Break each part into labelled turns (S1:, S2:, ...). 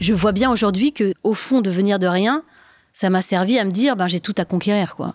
S1: je vois bien aujourd'hui que, au fond, de venir de rien, ça m'a servi à me dire, ben, j'ai tout à conquérir, quoi.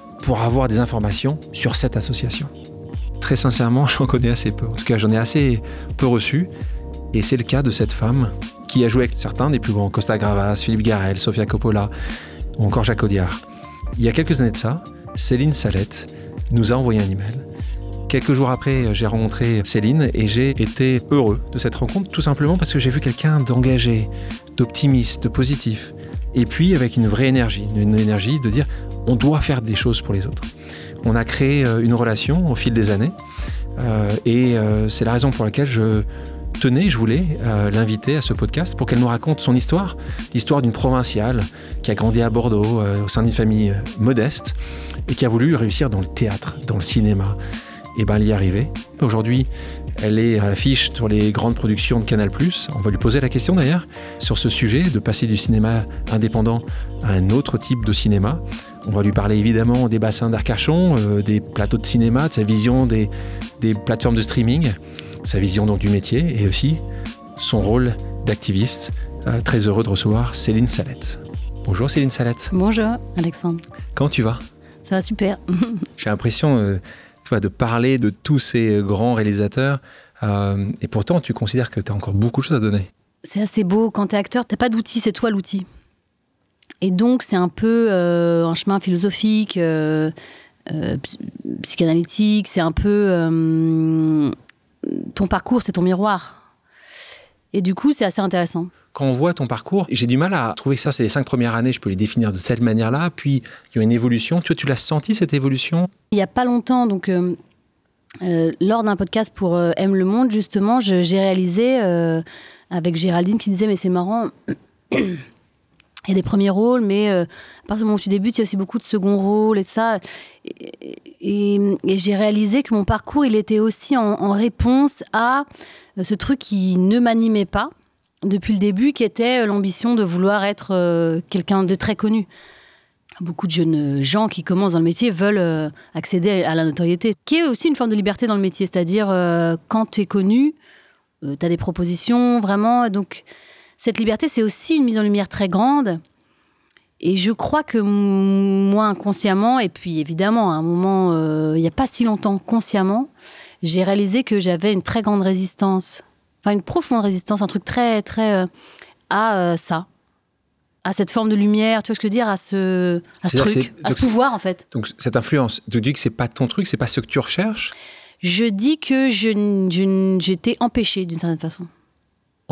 S2: pour avoir des informations sur cette association. Très sincèrement, j'en connais assez peu. En tout cas, j'en ai assez peu reçu. Et c'est le cas de cette femme qui a joué avec certains des plus grands, Costa Gravas, Philippe Garel, Sofia Coppola, ou encore Jacques Audiard. Il y a quelques années de ça, Céline Salette nous a envoyé un email. Quelques jours après, j'ai rencontré Céline et j'ai été heureux de cette rencontre, tout simplement parce que j'ai vu quelqu'un d'engagé, d'optimiste, de positif, et puis avec une vraie énergie, une énergie de dire on doit faire des choses pour les autres. On a créé euh, une relation au fil des années euh, et euh, c'est la raison pour laquelle je tenais, je voulais l'inviter à ce podcast pour qu'elle nous raconte son histoire, l'histoire d'une provinciale qui a grandi à Bordeaux au sein d'une famille modeste et qui a voulu réussir dans le théâtre, dans le cinéma. Et ben elle y est arrivée. Aujourd'hui, elle est à l'affiche sur les grandes productions de Canal+. On va lui poser la question d'ailleurs sur ce sujet de passer du cinéma indépendant à un autre type de cinéma. On va lui parler évidemment des bassins d'Arcachon, euh, des plateaux de cinéma, de sa vision des, plateformes de streaming, sa vision donc du métier et aussi son rôle d'activiste. Euh, très heureux de recevoir Céline Salette. Bonjour Céline Salette.
S1: Bonjour Alexandre.
S2: Comment tu vas?
S1: Ça va super.
S2: J'ai l'impression euh, de parler de tous ces grands réalisateurs et pourtant tu considères que tu as encore beaucoup de choses à donner.
S1: C'est assez beau quand tu es acteur, tu pas d'outil, c'est toi l'outil. Et donc, c'est un peu euh, un chemin philosophique, euh, euh, psychanalytique, c'est un peu. ton parcours, c'est ton miroir. Et du coup, c'est assez intéressant.
S2: Quand on voit ton parcours, j'ai du mal à trouver ça, c'est les cinq premières années, je peux les définir de cette manière-là. Puis, il y a une évolution. Tu, tu l'as senti, cette évolution?
S1: Il n'y a pas longtemps, donc. lors d'un podcast pour Aime le Monde, justement, j'ai réalisé avec Géraldine qui disait Mais c'est marrant, il y a des premiers rôles, mais euh, à partir du moment où tu débutes, il y a aussi beaucoup de second rôles et ça. Et, j'ai réalisé que mon parcours, il était aussi en, réponse à euh, ce truc qui ne m'animait pas depuis le début, qui était euh, l'ambition de vouloir être quelqu'un de très connu. Beaucoup de jeunes gens qui commencent dans le métier veulent accéder à la notoriété, qui est aussi une forme de liberté dans le métier. C'est-à-dire, quand tu es connu, tu as des propositions, vraiment. Donc, cette liberté, c'est aussi une mise en lumière très grande. Et je crois que moi, inconsciemment, et puis évidemment, à un moment, euh, il n'y a pas si longtemps, consciemment, j'ai réalisé que j'avais une très grande résistance, enfin une profonde résistance, un truc très, très euh, à euh, ça, à cette forme de lumière, tu vois ce que je veux dire, à ce, à ce truc, à ce pouvoir en fait.
S2: Donc cette influence, tu dis que c'est pas ton truc, c'est pas ce que tu recherches?
S1: Je dis que je, j'étais empêchée d'une certaine façon.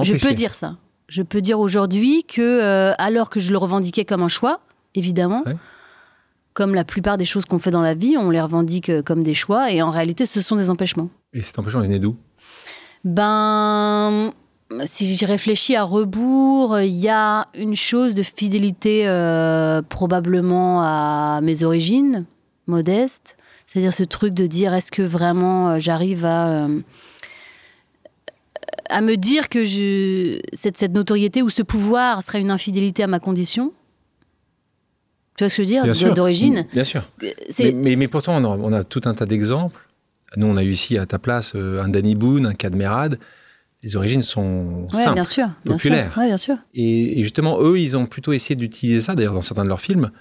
S1: Je peux dire ça je peux dire aujourd'hui que, euh, alors que je le revendiquais comme un choix, évidemment, comme la plupart des choses qu'on fait dans la vie, on les revendique euh, comme des choix, et en réalité, ce sont des empêchements.
S2: Et cet empêchement est né d'où?
S1: Ben, si j'y réfléchis à rebours, il y a une chose de fidélité euh, probablement à mes origines modestes, c'est-à-dire ce truc de dire est-ce que vraiment j'arrive à à me dire que je, cette, cette notoriété ou ce pouvoir serait une infidélité à ma condition. Tu vois ce que je veux dire D'origine.
S2: Bien sûr. Euh, mais, mais, pourtant, on a, tout un tas d'exemples. Nous, on a eu ici à ta place euh, un Danny Boone, un Cadmerade. Les origines sont simples,
S1: bien sûr,
S2: populaires.
S1: Bien sûr.
S2: Et, justement, eux, ils ont plutôt essayé d'utiliser ça, d'ailleurs, dans certains de leurs films,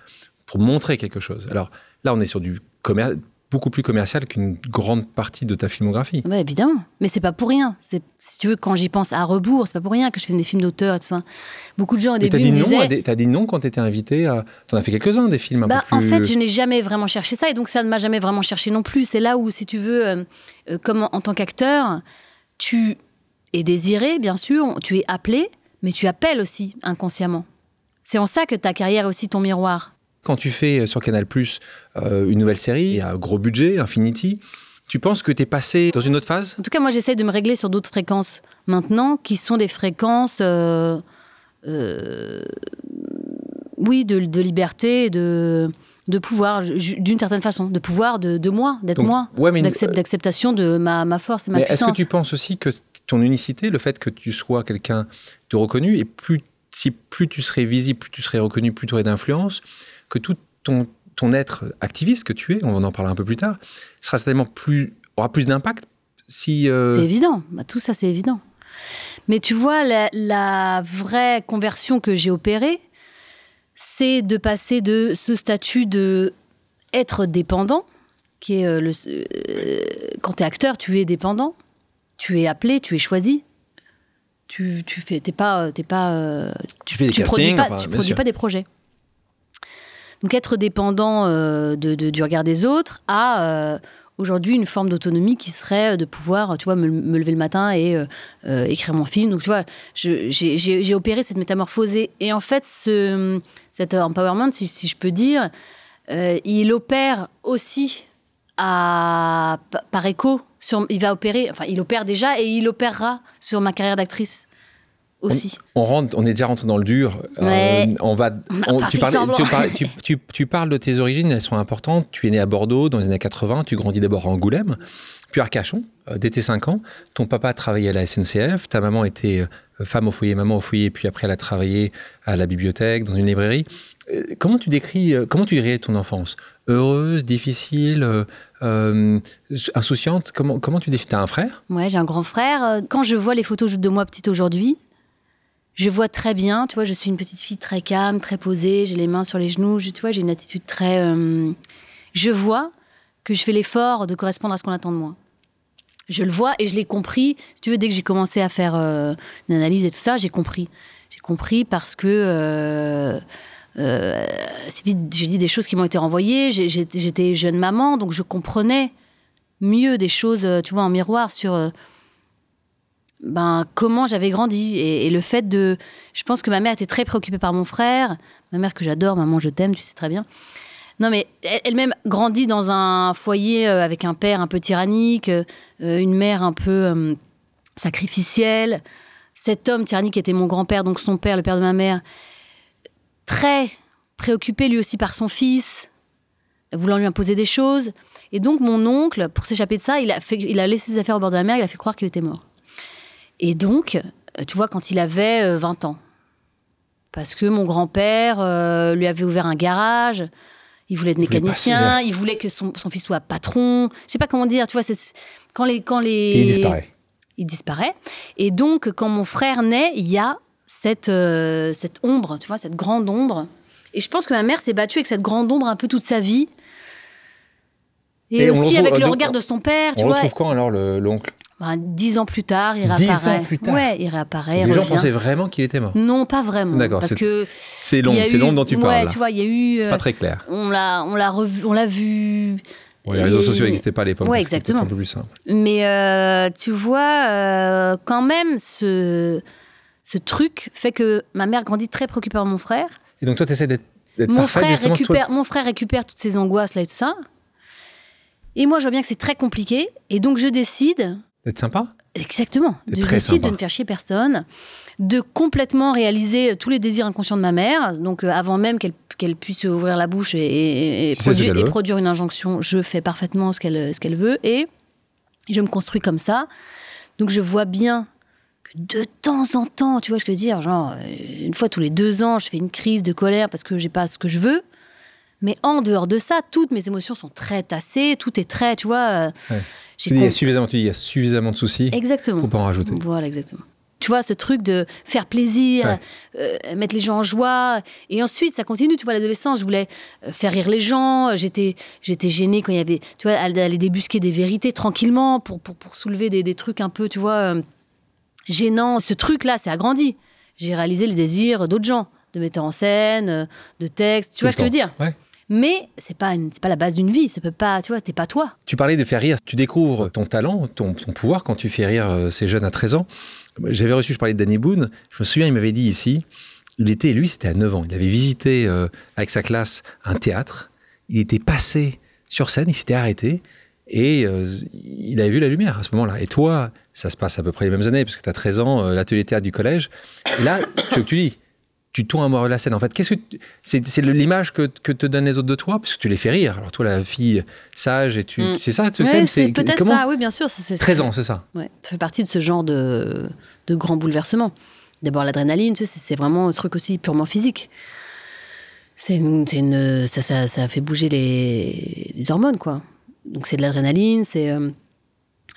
S2: pour montrer quelque chose. Alors là, on est sur du commerce beaucoup plus commercial qu'une grande partie de ta filmographie.
S1: Oui, évidemment. Mais c'est pas pour rien. C'est, si tu veux, quand j'y pense à rebours, c'est pas pour rien que je fais des films d'auteur et tout ça. Beaucoup de gens au début
S2: dit
S1: me
S2: non T'as dit non quand t'étais invité à... T'en as fait quelques-uns, des films un
S1: bah,
S2: peu
S1: plus... En fait, je n'ai jamais vraiment cherché ça et donc ça ne m'a jamais vraiment cherché non plus. C'est là où, si tu veux, euh, euh, comme en, tant qu'acteur, tu es désiré, bien sûr, tu es appelé, mais tu appelles aussi inconsciemment. C'est en ça que ta carrière est aussi ton miroir.
S2: Quand tu fais euh, sur Canal Plus euh, une nouvelle série, à gros budget, Infinity, Tu penses que tu es passé dans une autre phase?
S1: En tout cas, moi, j'essaie de me régler sur d'autres fréquences maintenant, qui sont des fréquences, euh, euh, oui, de, de liberté, de, de pouvoir, d'une certaine façon, de pouvoir de, de moi, d'être moi,
S2: ouais,
S1: d'acceptation de ma, ma force et ma
S2: mais est-ce
S1: puissance.
S2: que tu penses aussi que ton unicité, le fait que tu sois quelqu'un de reconnu, et plus, si plus tu serais visible, plus tu serais reconnu, plus tu aurais d'influence, que tout ton, ton être activiste que tu es, on en parlera un peu plus tard, sera certainement plus, aura plus d'impact si... euh,
S1: C'est évident, Bah, tout ça c'est évident. Mais tu vois, la, la vraie conversion que j'ai opérée, c'est de passer de ce statut de être dépendant, qui est euh, le, euh, quand tu es acteur, tu es dépendant, tu es appelé, tu es choisi. Tu, tu fais, t'es pas, t'es pas,
S2: tu fais des
S1: tu produis
S2: castings,
S1: pas,
S2: enfin,
S1: tu produis
S2: sûr.
S1: pas des projets. Donc être dépendant euh, du regard des autres a euh, aujourd'hui une forme d'autonomie qui serait de pouvoir, tu vois, me, lever le matin et euh, euh, écrire mon film. Donc tu vois, j'ai opéré cette métamorphosée. Et en fait, ce, cet empowerment, si, je peux dire, il opère aussi à, pa- par écho. Il va opérer, enfin, il opère déjà et il opérera sur ma carrière d'actrice aussi.
S2: On, rentre, on est déjà rentré dans le dur. Euh, on va.
S1: On
S2: tu, parles de tes origines, elles sont importantes. Tu es né à Bordeaux dans les années 80. Tu grandis d'abord à Angoulême, puis à Arcachon, euh, dès tes 5 ans. Ton papa travaillait à la SNCF. Ta maman était euh, femme au foyer, maman au foyer. Puis après, elle a travaillé à la bibliothèque, dans une librairie. Euh, comment tu décris, comment tu dirais ton enfance? Heureuse, difficile, euh, insouciante? Comment, comment tu définis? T'as un frère?
S1: Ouais, j'ai un grand frère. Quand je vois les photos de moi petite aujourd'hui, je vois très bien. Tu vois, je suis une petite fille très calme, très posée. J'ai les mains sur les genoux. Je, tu vois, j'ai une attitude très. euh, je vois que je fais l'effort de correspondre à ce qu'on attend de moi. Je le vois et je l'ai compris. Si tu veux, dès que j'ai commencé à faire euh, une analyse et tout ça, j'ai compris. J'ai compris parce que. euh, j'ai dit des choses qui m'ont été renvoyées. J'étais jeune maman, donc je comprenais mieux des choses, tu vois, en miroir sur ben, comment j'avais grandi. Et, le fait de. Je pense que ma mère était très préoccupée par mon frère. Ma mère que j'adore, maman, je t'aime, tu sais très bien. Non, mais elle- elle-même grandit dans un foyer euh, avec un père un peu tyrannique, euh, une mère un peu euh, sacrificielle. Cet homme tyrannique était mon grand-père, donc son père, le père de ma mère, très préoccupé lui aussi par son fils, voulant lui imposer des choses. Et donc mon oncle, pour s'échapper de ça, il a, il a laissé ses affaires au bord de la mer, il a fait croire qu'il était mort. Et donc, euh, tu vois, quand il avait euh, 20 ans, parce que mon grand-père euh, lui avait ouvert un garage, il voulait être
S2: Il voulait
S1: mécanicien, il voulait que son, son fils soit patron. Je sais pas comment dire, tu vois, c'est quand les quand les
S2: Et il disparaît.
S1: il disparaît. Et donc, quand mon frère naît, il y a cette, euh, cette ombre, tu vois, cette grande ombre. Et je pense que ma mère s'est battue avec cette grande ombre un peu toute sa vie. Et,
S2: on
S1: aussi avec le regard de son père, tu
S2: On
S1: vois.
S2: retrouve quand alors le- l'oncle?
S1: Ben, dix ans plus tard, il
S2: Dix
S1: réapparaît.
S2: ans plus tard.
S1: Ouais, il réapparaît,
S2: Les gens pensaient vraiment qu'il était mort.
S1: Non, pas vraiment.
S2: D'accord,
S1: Parce
S2: c'est-
S1: que
S2: C'est
S1: a
S2: c'est l'ombre dont tu
S1: ouais,
S2: parles. là.
S1: tu vois, il y a eu. euh,
S2: Pas très clair.
S1: on l'a, on l'a revu, on l'a vu.
S2: Les réseaux sociaux n'existaient pas à l'époque.
S1: Ouais, exactement.
S2: un peu plus simple.
S1: Mais euh, tu vois, euh, quand même, ce, ce truc fait que ma mère grandit très préoccupée par mon frère.
S2: Et donc toi, tu essaies d'être
S1: Mon
S2: parfaite,
S1: frère,
S2: toi-
S1: récupère, mon frère récupère toutes ces angoisses là et tout ça. Et moi, je vois bien que c'est très compliqué. Et donc, je décide,
S2: d'être sympa
S1: exactement, décide
S2: sympa.
S1: de ne faire chier personne, de complètement réaliser tous les désirs inconscients de ma mère. Donc, euh, avant même qu'elle puisse ouvrir la bouche et, produire, et une injonction, je fais parfaitement ce qu'elle veut. Et je me construis comme ça. Donc, je vois bien que de temps en temps, tu vois, ce que je veux dire, genre, euh, une fois tous les deux ans, je fais une crise de colère parce que j'ai pas ce que je veux. Mais en dehors de ça, toutes mes émotions sont très tassées, tout est très, tu vois. euh,
S2: Ouais. Tu dis, il y a suffisamment, tu dis, il y a suffisamment de soucis.
S1: Exactement.
S2: Faut pas en rajouter.
S1: Voilà, exactement. Tu vois, ce truc de faire plaisir,
S2: Ouais.
S1: euh, mettre les gens en joie. Et ensuite, ça continue. Tu vois, l'adolescence, je voulais euh, faire rire les gens. J'étais, j'étais gênée quand il y avait, tu vois, aller débusquer des vérités tranquillement pour, pour, pour soulever des, des trucs un peu, tu vois, euh, gênants. Ce truc-là, c'est agrandi. J'ai réalisé les désirs d'autres gens, de metteurs en scène, de textes. Tu
S2: Tout
S1: vois ce que je veux dire?
S2: Ouais.
S1: Mais c'est pas, une- pas la base d'une vie. Ça peut pas, tu vois, t'es pas toi.
S2: Tu parlais de faire rire. Tu découvres ton talent, ton, ton pouvoir quand tu fais rire euh, ces jeunes à 13 ans. J'avais reçu, je parlais de Danny Boone. Je me souviens, il m'avait dit ici, il était, lui, c'était à 9 ans. Il avait visité euh, avec sa classe un théâtre. Il était passé sur scène, il s'était arrêté Et euh, il avait vu la lumière à ce moment-là. Et toi, ça se passe à peu près les mêmes années, parce que tu as 13 ans, euh, l'atelier théâtre du collège. Et là, tu, tu dis, tu tournes de la scène. En fait, qu'est-ce que c'est, c'est l'image que, que, te donnent les autres de toi, parce que tu les fais rire. Alors toi, la fille sage, et tu, mm. c'est ça, ce
S1: ouais,
S2: thème,
S1: c'est comment ça. Oui, bien sûr. C'est,
S2: 13 ans, c'est ça.
S1: Ouais, ça fait partie de ce genre de, de grand bouleversement. D'abord l'adrénaline, tu sais, c'est vraiment un truc aussi purement physique. C'est une, une ça, ça, ça, fait bouger les, les hormones, quoi. Donc c'est de l'adrénaline, c'est euh,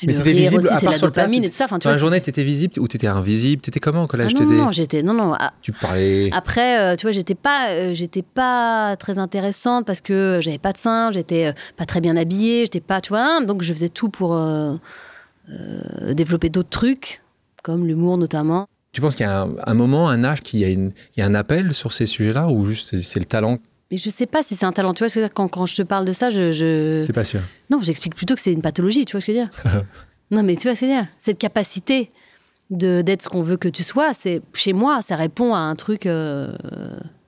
S2: mais le rire visible,
S1: aussi, c'est la dopamine et tout ça.
S2: Enfin, tu vois, la journée, t'étais visible ou t'étais invisible T'étais comment au collège
S1: ah non, non, j'étais non non. Ah,
S2: tu parlais.
S1: Après, euh, tu vois, j'étais pas, euh, j'étais pas très intéressante parce que j'avais pas de sein, j'étais euh, pas très bien habillée, j'étais pas, tu vois, hein, donc je faisais tout pour euh, euh, développer d'autres trucs, comme l'humour notamment.
S2: Tu penses qu'il y a un, un, moment, un âge, qu'il y y a un appel sur ces sujets-là ou juste c'est le talent
S1: mais je sais pas si c'est un talent. Tu vois, quand, quand je te parle de ça, je. je...
S2: C'est pas sûr.
S1: Non, j'explique plutôt que c'est une pathologie, tu vois ce que je veux dire? Non, mais tu vois ce que je veux dire? Cette capacité d'être ce qu'on veut que tu sois, c'est chez moi, ça répond à un truc euh,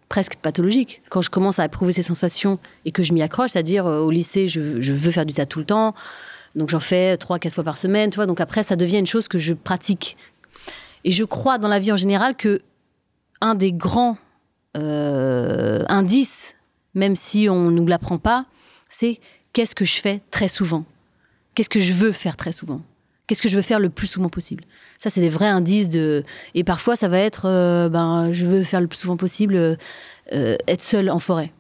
S1: presque pathologique. Quand je commence à éprouver ces sensations et que je m'y accroche, c'est-à-dire euh, au lycée, je, je, veux faire du théâtre tout le temps, donc j'en fais trois, quatre fois par semaine, tu vois. Donc après, ça devient une chose que je pratique. Et je crois dans la vie en général que un des grands euh, indice, même si on ne nous l'apprend pas, c'est qu'est-ce que je fais très souvent? Qu'est-ce que je veux faire très souvent? Qu'est-ce que je veux faire le plus souvent possible? Ça, c'est des vrais indices de. Et parfois, ça va être, euh, ben, je veux faire le plus souvent possible euh, être seul en forêt.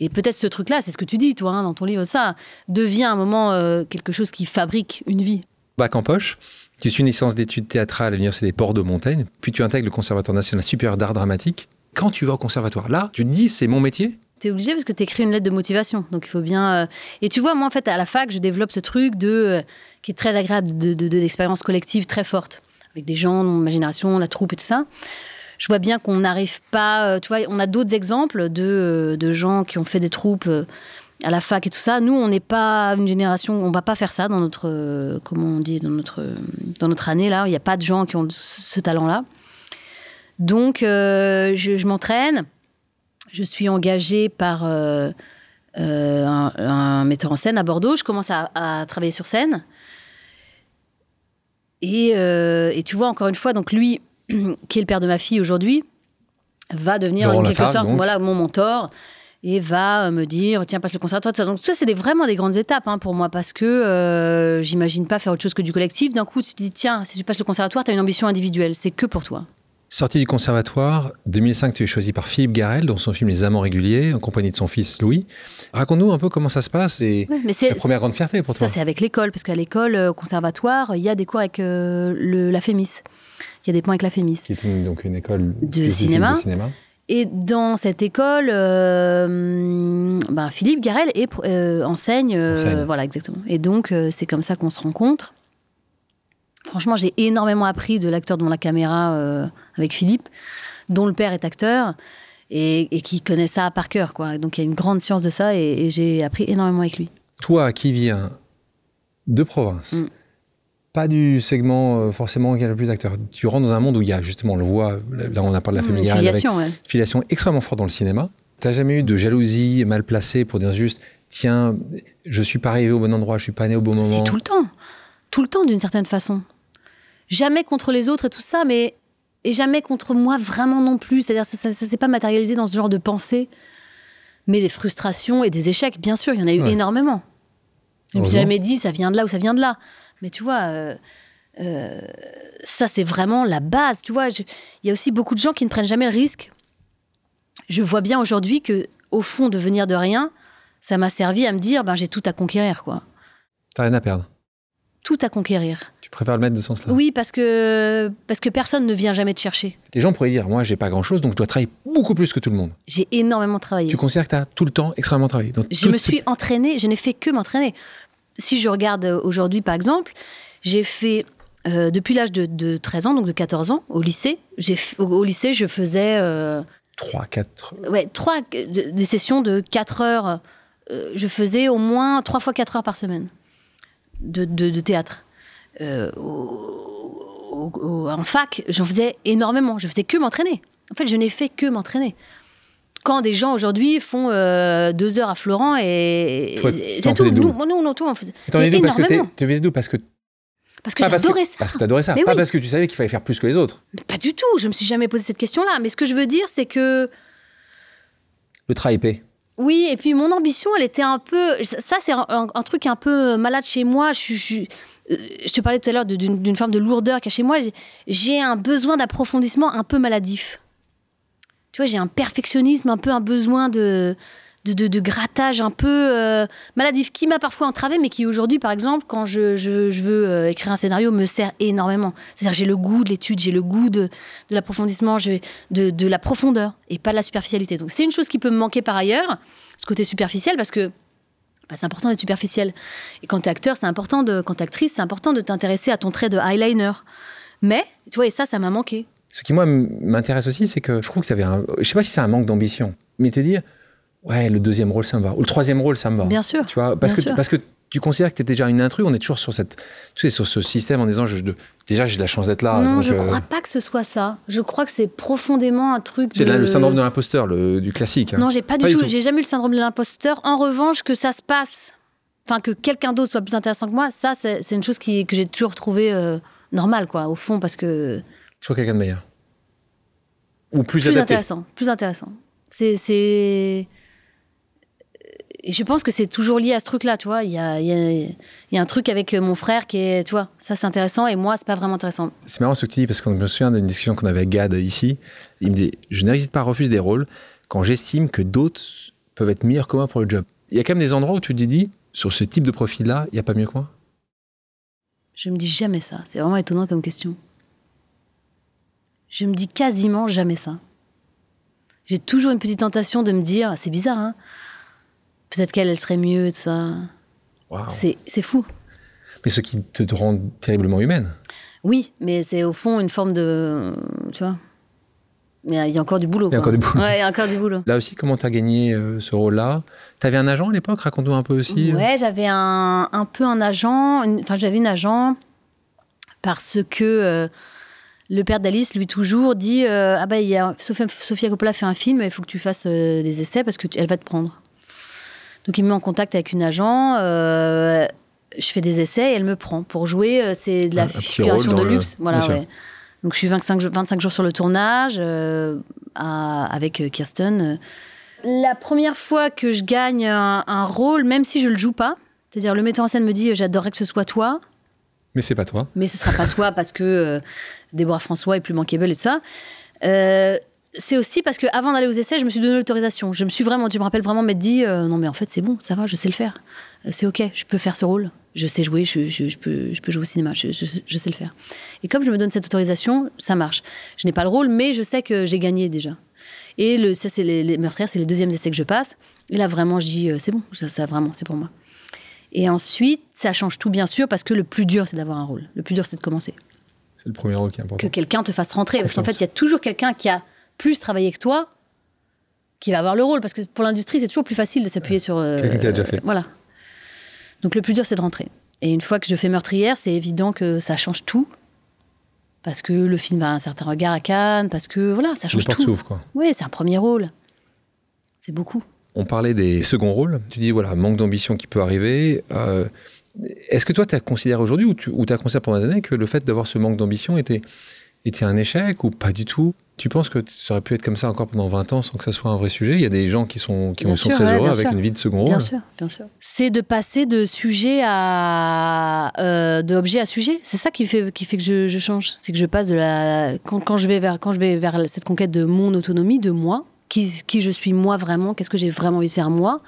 S1: Et peut-être ce truc-là, c'est ce que tu dis, toi, hein, dans ton livre, ça devient un moment euh, quelque chose qui fabrique une vie.
S2: Bac en poche, tu suis une licence d'études théâtrales à l'Université des Ports de Montaigne, puis tu intègres le Conservatoire national supérieur d'art dramatique quand tu vas au conservatoire, là, tu te dis c'est mon métier
S1: T'es obligé parce que tu écris une lettre de motivation. Donc il faut bien. Euh... Et tu vois, moi, en fait, à la fac, je développe ce truc de. Euh, qui est très agréable, de, de, collective très forte. Avec des gens ma génération, la troupe et tout ça. Je vois bien qu'on n'arrive pas. Euh, tu vois, on a d'autres exemples de, de gens qui ont fait des troupes à la fac et tout ça. Nous, on n'est pas une génération, on va pas faire ça dans notre, comment on dit, dans notre, dans notre année là. Il n'y a pas de gens qui ont ce talent-là. Donc, euh, je, je m'entraîne. Je suis engagée par euh, euh, un, un, metteur en scène à Bordeaux. Je commence à, à travailler sur scène. Et, et, tu vois, encore une fois, donc lui, qui est le père de ma fille aujourd'hui, va devenir en quelque sorte voilà, mon mentor et va me dire tiens passe le conservatoire donc ça c'est des, vraiment des grandes étapes hein, pour moi parce que euh, j'imagine pas faire autre chose que du collectif d'un coup tu te dis tiens si tu passes le conservatoire tu as une ambition individuelle c'est que pour toi
S2: Sorti du conservatoire, 2005, tu es choisi par Philippe Garel dans son film Les Amants réguliers, en compagnie de son fils Louis. Raconte-nous un peu comment ça se passe et ouais, la première grande fierté pour toi.
S1: Ça, c'est avec l'école, parce qu'à l'école, au conservatoire, il y a des cours avec euh, le, la FEMIS. Il y a des points avec la FEMIS.
S2: C'est une, donc une école
S1: de cinéma.
S2: de cinéma.
S1: Et dans cette école, euh, ben Philippe Garel est, euh, enseigne,
S2: enseigne.
S1: Voilà, exactement. Et donc, euh, c'est comme ça qu'on se rencontre. Franchement, j'ai énormément appris de l'acteur devant la caméra euh, avec Philippe, dont le père est acteur et, et, qui connaît ça par cœur. Quoi. Donc il y a une grande science de ça et, et j'ai appris énormément avec lui.
S2: Toi qui viens de province, mm. pas du segment euh, forcément qui a le plus d'acteurs, tu rentres dans un monde où il y a justement, on le voit, là on a parlé de la
S1: mmh, filiation, avec,
S2: ouais. filiation extrêmement forte dans le cinéma. Tu n'as jamais eu de jalousie mal placée pour dire juste, tiens, je suis pas arrivé au bon endroit, je suis pas né au bon moment.
S1: C'est tout le temps tout le temps d'une certaine façon. Jamais contre les autres et tout ça, mais et jamais contre moi vraiment non plus. C'est-à-dire ça, ça, ça s'est pas matérialisé dans ce genre de pensée. Mais des frustrations et des échecs, bien sûr, il y en a eu ouais. énormément. Je me suis jamais dit ça vient de là ou ça vient de là. Mais tu vois, euh, euh, ça c'est vraiment la base. Tu vois, il y a aussi beaucoup de gens qui ne prennent jamais le risque. Je vois bien aujourd'hui que au fond de venir de rien, ça m'a servi à me dire ben j'ai tout à conquérir quoi.
S2: T'as rien à perdre
S1: tout à conquérir.
S2: Tu préfères le mettre de ce sens-là?
S1: Oui, parce que, parce que personne ne vient jamais te chercher.
S2: Les gens pourraient dire, moi, j'ai pas grand-chose, donc je dois travailler beaucoup plus que tout le monde.
S1: J'ai énormément travaillé.
S2: Tu considères que tu as tout le temps extrêmement travaillé
S1: donc, Je me suis entraînée, je n'ai fait que m'entraîner. Si je regarde aujourd'hui, par exemple, j'ai fait, euh, depuis l'âge de, de, 13 ans, donc de 14 ans, au lycée, au, au, lycée, je faisais... Euh,
S2: 3, 4...
S1: Ouais, 3, des sessions de 4 heures. Euh, je faisais au moins 3 fois 4 heures par semaine de, de, de théâtre. Euh, au, au, en fac, j'en faisais énormément. Je faisais que m'entraîner. En fait, je n'ai fait que m'entraîner. quand des gens aujourd'hui font euh, deux heures à Florent et, et c'est tout. Nous, nous, nous, tout, on faisait.
S2: T'en parce que tu faisais d'où parce que
S1: Parce que j'adorais ça.
S2: Parce que t'adorais ça,
S1: Mais
S2: pas
S1: oui.
S2: parce que tu savais qu'il fallait faire plus que les autres.
S1: Pas du tout. Je me suis jamais posé cette question-là. Mais ce que je veux dire, c'est que
S2: Le travail.
S1: Oui, et puis mon ambition, elle était un peu. Ça, c'est un, truc un peu malade chez moi. Je, je, euh, te parlais tout à l'heure d'une forme de lourdeur qu'il y a chez moi. J'ai un besoin d'approfondissement un peu maladif. Tu vois, j'ai un perfectionnisme, un peu un besoin de, de, de- grattage un peu euh, maladif qui m'a parfois entravé, mais qui aujourd'hui, par exemple, quand je, je- veux euh, écrire un scénario, me sert énormément. C'est-à-dire, j'ai le goût de l'étude, j'ai le goût de, de l'approfondissement, de, de la profondeur et pas de la superficialité. Donc, c'est une chose qui peut me manquer par ailleurs, ce côté superficiel, parce que bah, c'est important d'être superficiel. Et quand t'es acteur, c'est important de, quand t'es actrice, c'est important de t'intéresser à ton trait de eyeliner. Mais, tu vois, et ça, ça m'a manqué.
S2: Ce qui, moi, m'intéresse aussi, c'est que je trouve que ça avait un. Je sais pas si c'est un manque d'ambition, mais te dire, ouais, le deuxième rôle, ça me va. Ou le troisième rôle, ça me va.
S1: Bien sûr.
S2: Tu vois, parce que,
S1: sûr.
S2: parce que tu considères que tu es déjà une intrus, on est toujours sur, cette, tu sais, sur ce système en disant, je, je- déjà, j'ai de la chance d'être là.
S1: non,
S2: donc,
S1: je
S2: euh,
S1: crois pas que ce soit ça. Je crois que c'est profondément un truc
S2: C'est
S1: de...
S2: le syndrome de l'imposteur, du classique. hein.
S1: Non, j'ai pas,
S2: Pas
S1: du tout.
S2: tout.
S1: J'ai jamais eu le syndrome de l'imposteur. En revanche, que ça se passe, enfin que quelqu'un d'autre soit plus intéressant que moi, ça, c'est une chose qui, que j'ai toujours trouvé euh, normale, quoi, au fond, parce que
S2: Je vois quelqu'un de meilleur? Ou plus,
S1: plus
S2: adapté?
S1: intéressant, plus intéressant. C'est, et je pense que c'est toujours lié à ce truc-là, tu vois. Il y a, il y, a, il y a un truc avec mon frère qui est, tu vois, ça c'est intéressant et moi c'est pas vraiment intéressant.
S2: C'est marrant ce que tu dis parce que je me souviens d'une discussion qu'on avait avec Gad ici. Il me dit Je n'hésite pas à refuser des rôles quand j'estime que d'autres peuvent être meilleurs que moi pour le job. Il y a quand même des endroits où tu te dis Sur ce type de profil-là, il n'y a pas mieux que moi?
S1: Je me dis jamais ça. C'est vraiment étonnant comme question. Je me dis quasiment jamais ça. J'ai toujours une petite tentation de me dire, c'est bizarre, hein Peut-être qu'elle, elle serait mieux, tout ça.
S2: Waouh.
S1: C'est fou.
S2: Mais ce qui te rend terriblement humaine.
S1: Oui, mais c'est au fond une forme de. Tu vois Il y a, il y a encore du boulot.
S2: Il y a encore du boulot.
S1: Ouais, il y a encore du boulot.
S2: Là aussi, comment tu as gagné euh, ce rôle-là? Tu avais un agent à l'époque? Raconte-nous un peu aussi. euh.
S1: Ouais, j'avais un, un peu un agent. Enfin, j'avais une agent parce que euh, le père d'Alice, lui, toujours dit Ah, bah, il y a, Sofia, Sofia Coppola fait un film, il faut que tu fasses des essais parce qu'elle va te prendre. Donc, il me met en contact avec une agent. euh, je fais des essais et elle me prend pour jouer. euh, C'est de la figuration de
S2: le-
S1: luxe. Voilà, ouais. Donc, je suis 25, jours- 25 jours sur le tournage euh, à- avec Kirsten. La première fois que je gagne un, un rôle, même si je le joue pas, c'est-à-dire le metteur en scène me dit j'adorerais que ce soit toi,
S2: Mais c'est pas toi.
S1: mais ce sera pas toi parce que euh, Déborah François est plus bankable et tout ça. Euh, c'est aussi parce que avant d'aller aux essais, je me suis donné l'autorisation. Je me suis vraiment, je me rappelle vraiment m'être dit euh, non mais en fait c'est bon, ça va, je sais le faire, Euh, c'est ok, je peux faire ce rôle, je sais jouer, je, je- je peux, je peux jouer au cinéma, je, sais le faire. Et comme je me donne cette autorisation, ça marche. Je n'ai pas le rôle, mais je sais que j'ai gagné déjà. Et le, ça c'est les, les meurtrières, c'est les deuxièmes essais que je passe. Et là vraiment, je dis euh, c'est bon, ça, ça vraiment, c'est pour moi. Et ensuite, ça change tout bien sûr parce que le plus dur c'est d'avoir un rôle. Le plus dur c'est de commencer
S2: C'est le premier rôle qui est important.
S1: que quelqu'un te fasse rentrer. Parce qu'en fait, il y a toujours quelqu'un qui a plus travaillé que toi qui va avoir le rôle. Parce que pour l'industrie, c'est toujours plus facile de s'appuyer sur. euh,
S2: Quelqu'un qui l'a déjà fait.
S1: Voilà. Donc le plus dur, c'est de rentrer. Et une fois que je fais meurtrière, c'est évident que ça change tout. Parce que le film a un certain regard à Cannes, parce que voilà, ça
S2: Les
S1: change
S2: portes
S1: tout.
S2: s'ouvrent, quoi.
S1: Oui, c'est un premier rôle. C'est beaucoup.
S2: On parlait des seconds rôles. Tu dis, voilà, manque d'ambition qui peut arriver. Euh, Est-ce que toi, tu as considéré aujourd'hui, ou tu ou as considéré pendant des années, que le fait d'avoir ce manque d'ambition était, était un échec ou pas du tout? Tu penses que ça aurait pu être comme ça encore pendant 20 ans sans que ça soit un vrai sujet? Il y a des gens qui sont, qui
S1: Bien
S2: sont
S1: sûr,
S2: très
S1: ouais,
S2: heureux
S1: bien
S2: avec
S1: sûr.
S2: une vie de second
S1: Bien
S2: rôle.
S1: sûr, bien sûr. C'est de passer de sujet à euh, de objet à sujet? C'est ça qui fait qui fait que je, je change? C'est que je passe de la quand, quand je vais vers quand je vais vers cette conquête de mon autonomie, de moi, qui qui je suis moi vraiment, qu'est-ce que j'ai vraiment envie de faire moi?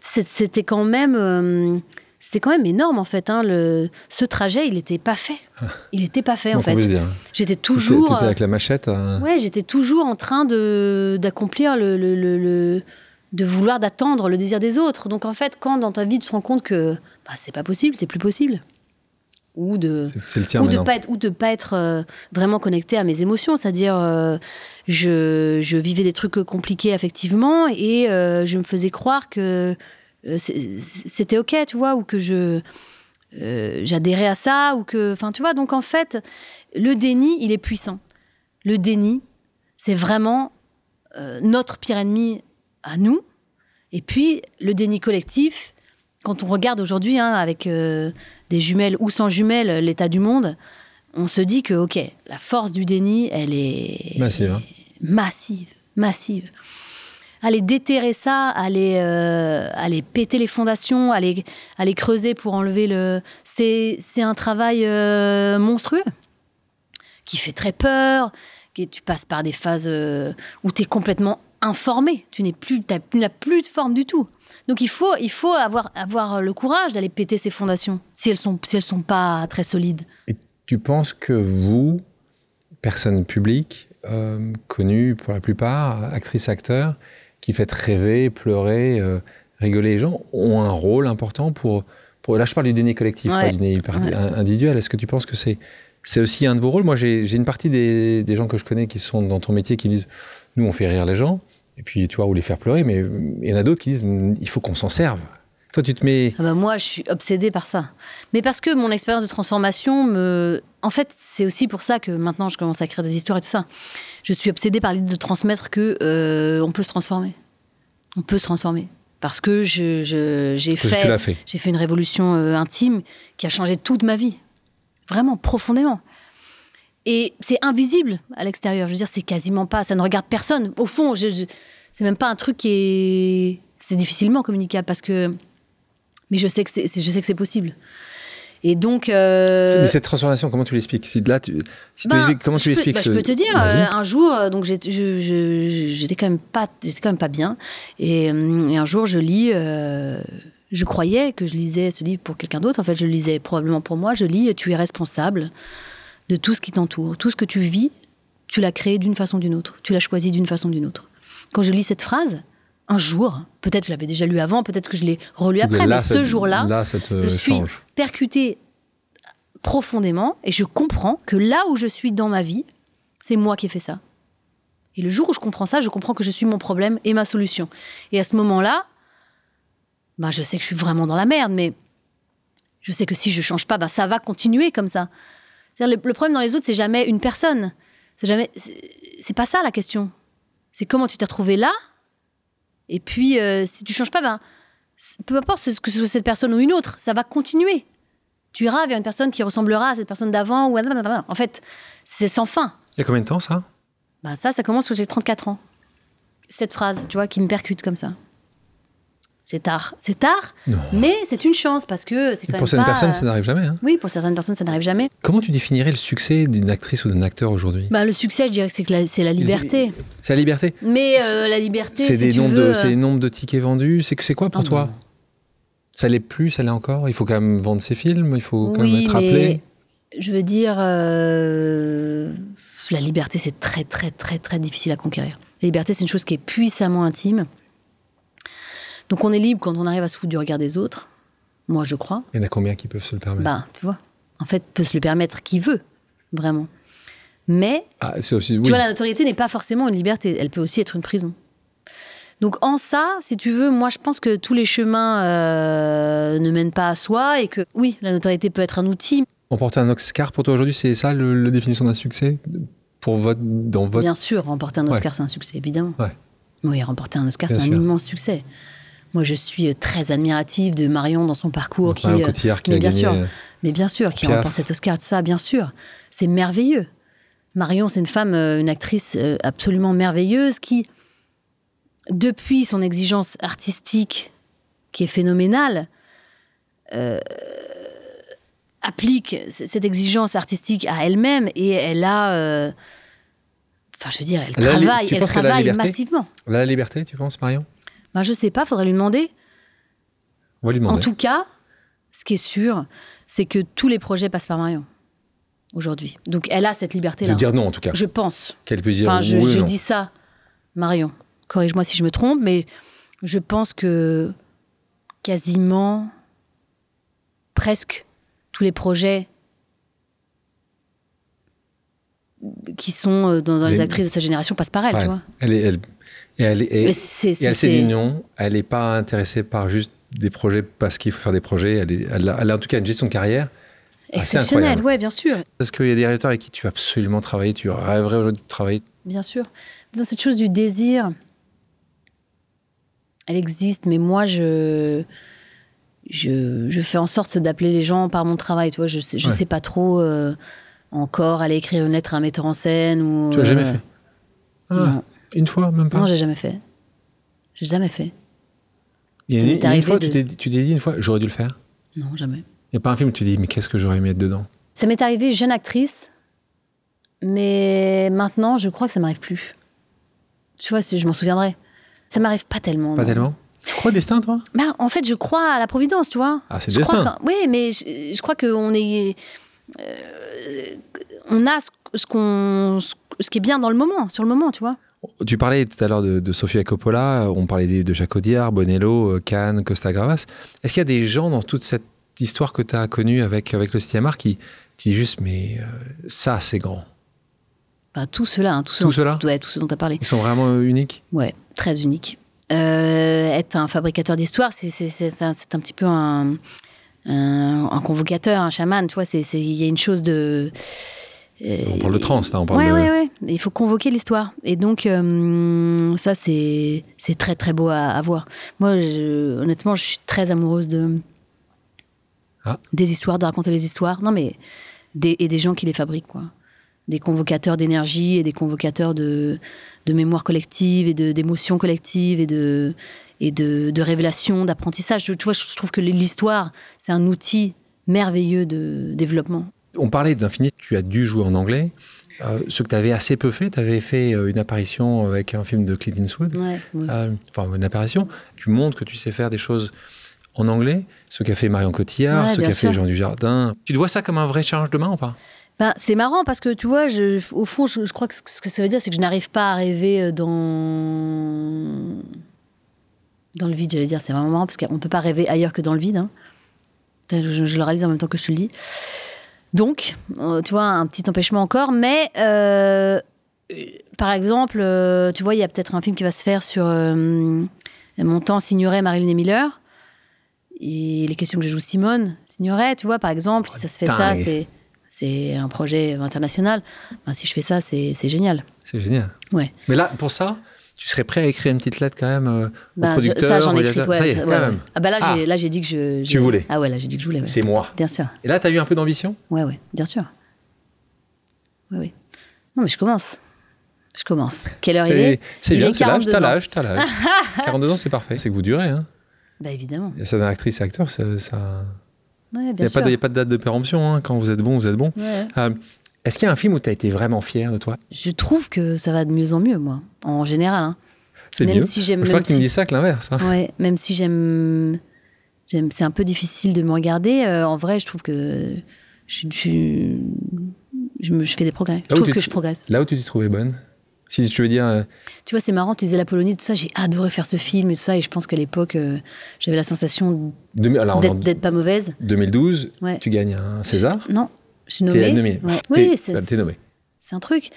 S1: C'était quand même euh, c'était quand même énorme en fait. Hein, le, ce trajet, il n'était pas fait. Il n'était pas fait en fait.
S2: dire.
S1: J'étais toujours.
S2: avec la machette. à-
S1: Ouais, j'étais toujours en train de d'accomplir le, le, de vouloir d'attendre le désir des autres. Donc en fait, quand dans ta vie tu te rends compte que bah, c'est pas possible, c'est plus possible, ou de
S2: C'est- C'est le tien
S1: ou de pas être ou de pas être euh, vraiment connecté à mes émotions, c'est-à-dire euh, je, je vivais des trucs compliqués affectivement et euh, je me faisais croire que euh, c'était ok, tu vois, ou que je euh, j'adhérais à ça ou que enfin tu vois donc en fait le déni il est puissant le déni c'est vraiment euh, notre pire ennemi à nous. Et puis, le déni collectif, quand on regarde aujourd'hui, hein, avec euh, des jumelles ou sans jumelles, l'état du monde, on se dit que, OK, la force du déni, elle est
S2: Massive, hein.
S1: massive, massive. Aller déterrer ça, aller, euh, aller péter les fondations, aller, aller creuser pour enlever le. C'est un travail euh, monstrueux qui fait très peur. Qui, tu passes par des phases euh, où tu es complètement informé. Tu n'es plus, n'as plus de forme du tout. Donc il faut, il faut avoir, avoir le courage d'aller péter ces fondations si elles sont, si sont pas très solides.
S2: Et tu penses que vous, personne publique, euh, connue pour la plupart, actrice, acteur, qui faites rêver, pleurer, euh, rigoler les gens, ont un rôle important pour, pour... Là, je parle du déni collectif,
S1: Ouais.
S2: pas du déni
S1: Ouais.
S2: individuel. Est-ce que tu penses que c'est c'est aussi un de vos rôles? Moi, j'ai j'ai une partie des, des gens que je connais qui sont dans ton métier qui disent, nous, on fait rire les gens, et puis, tu vois, ou les faire pleurer, mais il y en a d'autres qui disent, il faut qu'on s'en serve. Toi, tu te mets...
S1: Ah bah moi, je suis obsédée par ça. Mais parce que mon expérience de transformation me. En fait, c'est aussi pour ça que maintenant je commence à écrire des histoires et tout ça. Je suis obsédée par l'idée de transmettre que euh, on peut se transformer. On peut se transformer. Parce que je, je- j'ai
S2: que
S1: fait.
S2: tu l'as fait.
S1: J'ai fait une révolution euh, intime qui a changé toute ma vie. Vraiment, profondément. Et c'est invisible à l'extérieur. Je veux dire, c'est quasiment pas. Ça ne regarde personne. Au fond, je, je- c'est même pas un truc qui est. C'est difficilement communicable parce que. Mais je sais que c'est, c'est- je sais que c'est possible. Et donc. euh,
S2: Mais cette transformation, comment tu l'expliques Si là, tu, si
S1: ben,
S2: l'expliques, comment tu l'expliques
S1: bah,
S2: ce-
S1: Je peux te dire, euh, un jour, euh, donc j'étais quand même pas, j'étais quand même pas bien, et, et un jour je lis, euh, je croyais que je lisais ce livre pour quelqu'un d'autre. En fait, je le lisais probablement pour moi. Je lis, tu es responsable de tout ce qui t'entoure, tout ce que tu vis, tu l'as créé d'une façon ou d'une autre, tu l'as choisi d'une façon ou d'une autre. Quand je lis cette phrase, un jour, peut-être je l'avais déjà lu avant, peut-être que je l'ai relu après,
S2: là,
S1: mais ce jour-là,
S2: te
S1: je suis
S2: change.
S1: percutée profondément et je comprends que là où je suis dans ma vie, c'est moi qui ai fait ça. Et le jour où je comprends ça, je comprends que je suis mon problème et ma solution. Et à ce moment-là, bah, je sais que je suis vraiment dans la merde, mais je sais que si je change pas, bah, ça va continuer comme ça. Le, le problème dans les autres, c'est jamais une personne. C'est jamais. C'est c'est pas ça la question. C'est comment tu t'es retrouvé là. Et puis, euh, si tu changes pas, ben, peu importe ce que ce soit cette personne ou une autre, ça va continuer. Tu iras vers une personne qui ressemblera à cette personne d'avant ou à- en fait, c'est sans fin.
S2: Il y a combien de temps ça?
S1: Bah ça, ça commence quand j'ai 34 ans. Cette phrase, tu vois, qui me percute comme ça. C'est tard. C'est tard,
S2: Non.
S1: mais c'est une chance parce que c'est quand
S2: pour
S1: même
S2: certaines
S1: pas,
S2: personnes,
S1: euh,
S2: ça n'arrive jamais. hein.
S1: Oui, pour certaines personnes, ça n'arrive jamais.
S2: Comment tu définirais le succès d'une actrice ou d'un acteur aujourd'hui?
S1: Bah, le succès, je dirais que c'est la- liberté.
S2: C'est la liberté.
S1: Mais euh, la liberté,
S2: C'est
S1: si
S2: des
S1: tu
S2: nombres
S1: veux,
S2: de, nombres tickets vendus. C'est que c'est quoi pour toi?
S1: Non.
S2: Ça l'est plus, ça l'est encore? Il faut quand même vendre ses films. Il faut quand même être
S1: mais
S2: appelé?
S1: je veux dire, euh, la liberté, c'est très, très, très, très difficile à conquérir. La liberté, c'est une chose qui est puissamment intime. Donc on est libre quand on arrive à se foutre du regard des autres. Moi, je crois.
S2: Il y en a combien qui peuvent se le permettre
S1: Bah, tu vois. En fait, peut se le permettre qui veut, vraiment. Mais,
S2: Ah, c'est aussi.
S1: tu
S2: Oui.
S1: vois, la notoriété n'est pas forcément une liberté. Elle peut aussi être une prison. Donc, en ça, si tu veux, moi, je pense que tous les chemins euh, ne mènent pas à soi et que, oui, la notoriété peut être un outil,
S2: Emporter un Oscar pour toi aujourd'hui, c'est ça le, la définition d'un succès? Pour votre dans votre.
S1: Bien sûr, remporter un Oscar, c'est un succès, évidemment.
S2: Ouais.
S1: Oui, remporter un Oscar, c'est un
S2: sûr.
S1: immense succès. Moi, je suis euh, très admirative de Marion dans son parcours. Qui,
S2: Marion
S1: euh,
S2: Cotillard qui
S1: mais
S2: a
S1: bien
S2: gagné.
S1: sûr.
S2: euh,
S1: mais bien sûr, qui remporte cet Oscar, tout ça, bien sûr. C'est merveilleux. Marion, c'est une femme, une actrice absolument merveilleuse qui, depuis son exigence artistique, qui est phénoménale, euh, applique cette exigence artistique à elle-même et elle a. euh, Enfin, je veux dire, elle travaille, elle
S2: a
S1: travaille massivement.
S2: La liberté, tu penses, Marion?
S1: Ben, je sais pas, faudrait lui demander.
S2: On va lui
S1: En
S2: demander.
S1: tout cas, ce qui est sûr, c'est que tous les projets passent par Marion aujourd'hui. Donc elle a cette
S2: de
S1: liberté-là.
S2: dire non, en tout cas.
S1: Je pense.
S2: Qu'elle peut dire
S1: Enfin, je,
S2: oui ou
S1: je
S2: non.
S1: dis ça, Marion. Corrige-moi si je me trompe, mais je pense que quasiment, presque tous les projets qui sont euh, dans, dans les
S2: Les-
S1: actrices de sa génération passent par elle,
S2: Ouais.
S1: tu vois.
S2: Elle est, elle, et elle, est- et-
S1: Et
S2: elle. Elle n'est pas intéressée par juste des projets parce qu'il faut faire des projets. Elle, est- elle a, elle a en tout cas une gestion de carrière
S1: Exceptionnel,
S2: incroyable.
S1: ouais, bien sûr.
S2: Est-ce qu'il y a des réalisateurs avec qui tu veux absolument travailler, tu rêverais aujourd'hui de travailler
S1: Bien sûr. Dans cette chose du désir, elle existe, mais moi, je, je, je fais en sorte d'appeler les gens par mon travail. Tu vois, je sais, je
S2: Ouais.
S1: sais pas trop euh, encore aller écrire une lettre à un metteur en scène ou.
S2: Tu l'as jamais
S1: euh,
S2: fait? Ah,
S1: Non,
S2: Une fois, même pas
S1: non, j'ai jamais fait. J'ai jamais fait.
S2: Il y a une, une fois,
S1: de-
S2: tu t'es dit- tu t'es dit une fois, j'aurais dû le faire
S1: Non, jamais.
S2: Il n'y a pas un film où tu dis, mais qu'est-ce que j'aurais aimé être dedans?
S1: Ça m'est arrivé jeune actrice, mais maintenant, je crois que ça m'arrive plus. Tu vois, je m'en souviendrai. Ça m'arrive pas tellement.
S2: Pas
S1: non.
S2: tellement? Tu crois au destin, toi?
S1: Bah, en fait, je crois à la providence, tu vois.
S2: Ah, c'est
S1: Je
S2: le
S1: crois
S2: destin.
S1: Oui, mais je, je crois qu'on est. euh, on a ce, ce qu'on, ce, ce qui est bien dans le moment, sur le moment, tu vois.
S2: Tu parlais tout à l'heure de, de Sofia Coppola, on parlait de, de Jacques Audiard, Bonello, euh, Cannes, Costa Gravas. Est-ce qu'il y a des gens dans toute cette histoire que tu as connue avec, avec le cinéma qui disent juste, mais euh, ça, c'est grand?
S1: Bah, tout cela, hein, tout, ce
S2: Tout
S1: dont-
S2: cela
S1: ouais, tout ce dont tu as parlé.
S2: Ils sont vraiment euh, uniques?
S1: Ouais, très unique. Euh, être un fabricateur d'histoire, c'est, un, un petit peu un, un, un convocateur, un chaman, tu vois. Il y a une chose de.
S2: On parle de trans, là, on parle
S1: Ouais,
S2: de...
S1: ouais, ouais. Il faut convoquer l'histoire. Et donc, euh, ça, c'est, c'est très, très beau à, à voir. Moi, je- honnêtement, je suis très amoureuse de,
S2: Ah.
S1: des histoires, de raconter les histoires. Non, mais. Des, et des gens qui les fabriquent, quoi. Des convocateurs d'énergie et des convocateurs de, de mémoire collective et de, d'émotions collectives et de, et de, de révélation, d'apprentissage. Tu vois, je trouve que l'histoire, c'est un outil merveilleux de développement.
S2: On parlait d'Infini, tu as dû jouer en anglais. Euh, ce que tu avais assez peu fait, tu avais fait euh, une apparition avec un film de Clint Eastwood.
S1: Ouais, ouais.
S2: Euh, enfin, une apparition. Tu montres que tu sais faire des choses en anglais. Ce qu'a fait Marion Cotillard,
S1: Ouais,
S2: ce qu'a fait. Jean Dujardin. Tu te vois ça comme un vrai challenge demain ou pas?
S1: Ben, c'est marrant parce que tu vois, je, au fond, je, je crois que ce que ça veut dire, c'est que je n'arrive pas à rêver dans dans le vide. J'allais dire, c'est vraiment marrant parce qu'on ne peut pas rêver ailleurs que dans le vide. hein. Je, je le réalise en même temps que je te le dis. Donc, euh, tu vois, un petit empêchement encore, mais euh, par exemple, euh, tu vois, il y a peut-être un film qui va se faire sur euh, mon temps Signoret, Marilyn et Miller. Et les questions que je joue Simone, Signoret, tu vois, par exemple, si ça se fait ça, c'est c'est un projet international. Ben, si je fais ça, c'est c'est génial.
S2: C'est génial.
S1: Ouais.
S2: Mais là, pour ça, tu serais prêt à écrire une petite lettre quand même euh, au
S1: Ben, je-
S2: producteur
S1: ça, j'en
S2: au
S1: ai écrit. Ouais,
S2: Ça y est,
S1: ça-
S2: quand
S1: ouais,
S2: même.
S1: ouais. Ah bah là,
S2: Ah.
S1: j'ai là, j'ai dit que je.
S2: Tu voulais.
S1: Ah ouais, là, j'ai dit que je voulais.
S2: C'est moi.
S1: Bien sûr.
S2: Et là, tu as eu un peu d'ambition?
S1: Ouais, ouais, bien sûr. Oui, oui. Non, mais je commence. Je commence. Quelle heure il est?
S2: C'est bien, c'est l'âge,
S1: 42
S2: t'as l'âge, t'as l'âge. 42 ans, c'est parfait. C'est que vous durez. Hein.
S1: Bah évidemment.
S2: Ça, actrice et acteur, ça. ça...
S1: Ouais,
S2: Il n'y
S1: bien
S2: a, pas de- y a pas de date de péremption. hein. Quand vous êtes bon, vous êtes bon.
S1: Ouais.
S2: Euh, Est-ce qu'il y a un film où tu as été vraiment fier de toi?
S1: Je trouve que ça va de mieux en mieux, moi, en général. hein.
S2: C'est
S1: Même
S2: mieux.
S1: si j'aime-
S2: Je crois que tu me
S1: si-
S2: dis ça que l'inverse. hein.
S1: Ouais, même si j'aime, j'aime, c'est un peu difficile de me regarder. euh, en vrai, je trouve que je, je, je, me, je fais des progrès. Je
S2: Là où
S1: trouve que je progresse.
S2: Là où tu t'es trouvée bonne? Si tu veux dire. euh,
S1: Tu vois, c'est marrant. Tu disais la Polonie, tout ça. J'ai adoré faire ce film et tout ça. Et je pense qu'à l'époque, euh, j'avais la sensation d'être pas mauvaise.
S2: 2012,
S1: Ouais.
S2: tu gagnes un César?
S1: Non, je suis
S2: T'es
S1: nommée.
S2: nommé.
S1: Ouais.
S2: T'es-
S1: Oui, c'est,
S2: bah, t'es nommé.
S1: c'est un truc.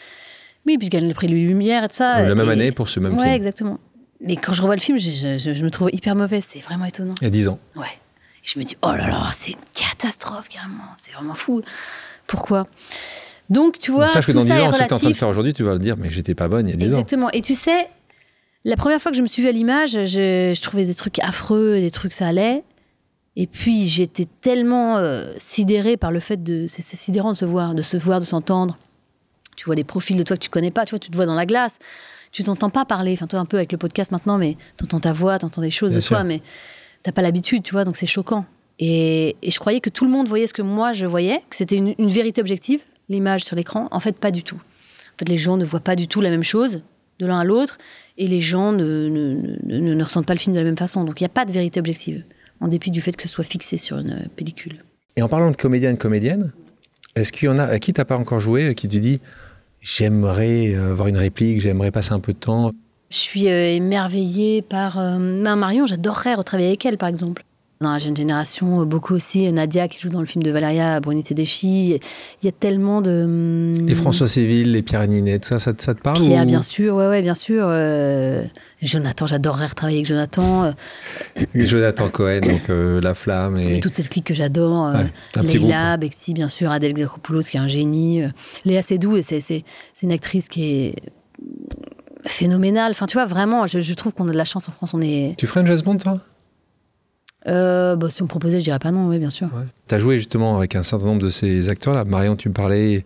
S1: Oui, puis je gagne le prix Lumière et tout ça.
S2: la même année pour ce même
S1: ouais,
S2: film.
S1: exactement. Mais quand je revois le film, je, je- je- je me trouve hyper mauvaise. C'est vraiment étonnant.
S2: Il y a 10 ans.
S1: Ouais. Et je me dis, oh là là, c'est une catastrophe, carrément. C'est vraiment fou. Pourquoi? Donc, tu vois,
S2: Donc, sache que dans 10
S1: ça est
S2: ans, ce que tu es en train de faire aujourd'hui, tu vas le dire, mais j'étais pas bonne il y a 10 ans.
S1: Exactement. Et tu sais, la première fois que je me suis vue à l'image, je, je trouvais des trucs affreux, des trucs ça allait. Et puis j'étais tellement euh, sidérée par le fait de. C'est sidérant de se voir, de se voir, de s'entendre. Tu vois les profils de toi que tu connais pas, tu vois, tu te vois dans la glace. Tu t'entends pas parler, enfin toi un peu avec le podcast maintenant, mais t'entends ta voix, t'entends des choses
S2: Bien
S1: de
S2: sûr.
S1: toi, mais t'as pas l'habitude, tu vois, donc c'est choquant. Et, et je croyais que tout le monde voyait ce que moi je voyais, que c'était une, une vérité objective, l'image sur l'écran. En fait, pas du tout. En fait, les gens ne voient pas du tout la même chose de l'un à l'autre, et les gens ne, ne, ne- ne- ne ressentent pas le film de la même façon. Donc il n'y a pas de vérité objective, en dépit du fait que ce soit fixé sur une pellicule.
S2: Et en parlant de comédienne, comédienne, est-ce qu'il y en a à qui t'as pas encore joué, euh, qui te dit j'aimerais euh, avoir une réplique, j'aimerais passer un peu de temps?
S1: Je suis euh, émerveillée par euh, ma Marion, j'adorerais retravailler avec elle, par exemple. Dans la jeune génération, beaucoup aussi Nadia qui joue dans le film de Valéria Bruni Tedeschi. Il y a tellement de.
S2: hum, Les François Civil, les Pierre Ninet, tout ça, ça, ça te parle
S1: Pierre,
S2: ou-
S1: bien sûr, ouais, ouais, bien sûr. euh, Jonathan, j'adorerais retravailler avec Jonathan. euh,
S2: Jonathan Cohen, donc euh, La Flamme et.
S1: Et toute cette clique que j'adore. euh,
S2: Ouais,
S1: Leila, Bexi, bien sûr, Adèle Exarchopoulos, qui est un génie. euh, Léa Seydoux, et c'est, une actrice qui est phénoménale. Enfin, tu vois, vraiment, je, je trouve qu'on a de la chance en France. On est.
S2: Tu ferais une jazz band, toi?
S1: Euh, bah, si on me proposait, je dirais pas non, oui, bien sûr.
S2: Ouais. Tu as joué justement avec un certain nombre de ces acteurs-là. Marion, tu me parlais,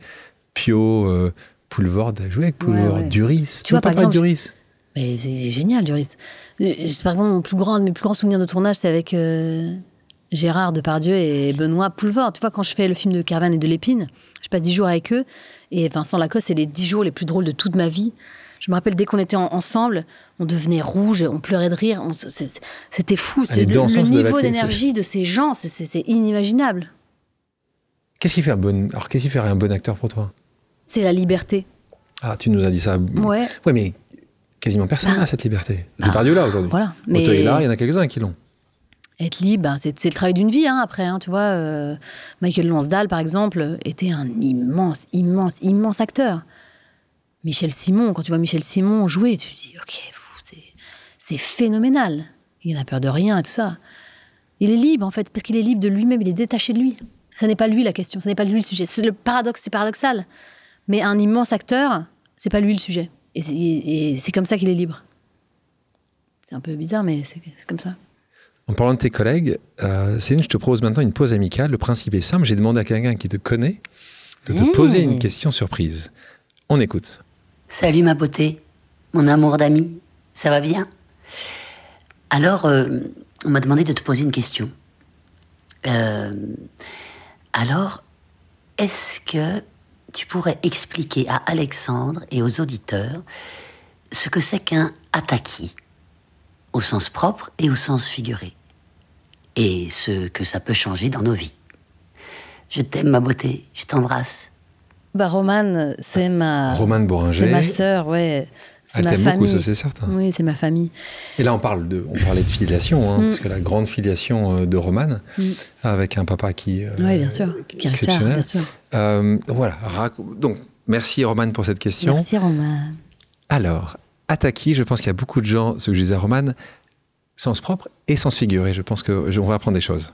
S2: Pio, euh, Poulvord, tu as joué avec Poulvord,
S1: Ouais, ouais.
S2: Duris.
S1: Tu vois,
S2: peux
S1: par exemple,
S2: Duris?
S1: Mais c'est génial, Duris. Euh, Par exemple, mon plus grand, mes plus grands souvenirs de tournage, c'est avec euh, Gérard Depardieu et Benoît Poulvord. Tu vois, quand je fais le film de Caravane et de l'Épine, je passe dix jours avec eux. Et Vincent Lacoste, c'est les dix jours les plus drôles de toute ma vie. Je me rappelle, dès qu'on était en- ensemble, on devenait rouge, on pleurait de rire. C'était fou. Le niveau d'énergie de ces gens, c'est- inimaginable.
S2: Qu'est-ce qui fait un bon... Alors, qu'est-ce qui ferait un bon acteur pour toi?
S1: C'est la liberté.
S2: Ah, tu nous as dit ça.
S1: Ouais.
S2: Ouais, mais quasiment personne
S1: Bah.
S2: n'a cette liberté.
S1: Bah,
S2: Depardieu là aujourd'hui.
S1: Voilà.
S2: Otto est là, il y en a quelques-uns qui l'ont.
S1: Être libre, ben, c'est le travail d'une vie, hein, après. hein, tu vois, euh, Michael Lansdale, par exemple, était un immense, immense, immense acteur. Michel Simon, quand tu vois Michel Simon jouer, tu te dis, ok, c'est- phénoménal. Il n'a peur de rien et tout ça. Il est libre, en fait, parce qu'il est libre de lui-même, il est détaché de lui. Ce n'est pas lui la question, ce n'est pas lui le sujet. C'est le paradoxe, c'est paradoxal. Mais un immense acteur, c'est pas lui le sujet. Et c'est- comme ça qu'il est libre. C'est un peu bizarre, mais c'est c'est comme ça.
S2: En parlant de tes collègues, euh, Céline, je te propose maintenant une pause amicale. Le principe est simple. J'ai demandé à quelqu'un qui te connaît de te
S1: Mmh.
S2: poser une question surprise. On écoute.
S3: Salut ma beauté, mon amour d'ami, ça va bien? Alors, euh, on m'a demandé de te poser une question. Euh, alors, est-ce que tu pourrais expliquer à Alexandre et aux auditeurs ce que c'est qu'un ataki, au sens propre et au sens figuré, et ce que ça peut changer dans nos vies. Je t'aime ma beauté, je t'embrasse.
S1: Bah, Romane, c'est ma.
S2: Romane.
S1: C'est ma sœur, ouais. C'est
S2: Elle
S1: ma
S2: t'aime beaucoup,
S1: famille.
S2: ça c'est certain.
S1: Oui, c'est ma famille.
S2: Et là, on parle de, on parlait de filiation, hein,
S1: Mm.
S2: parce que la grande filiation euh, de Romane,
S1: Mm.
S2: avec un papa qui, euh,
S1: oui, bien sûr.
S2: qui est exceptionnel.
S1: bien sûr.
S2: Euh, voilà. Donc, merci Romane pour cette question.
S1: Merci, Romane.
S2: Alors, Ataki, je pense qu'il y a beaucoup de gens, ce que je disais à Romane, sens propre et sens figuré. Je pense que je- on va apprendre des choses.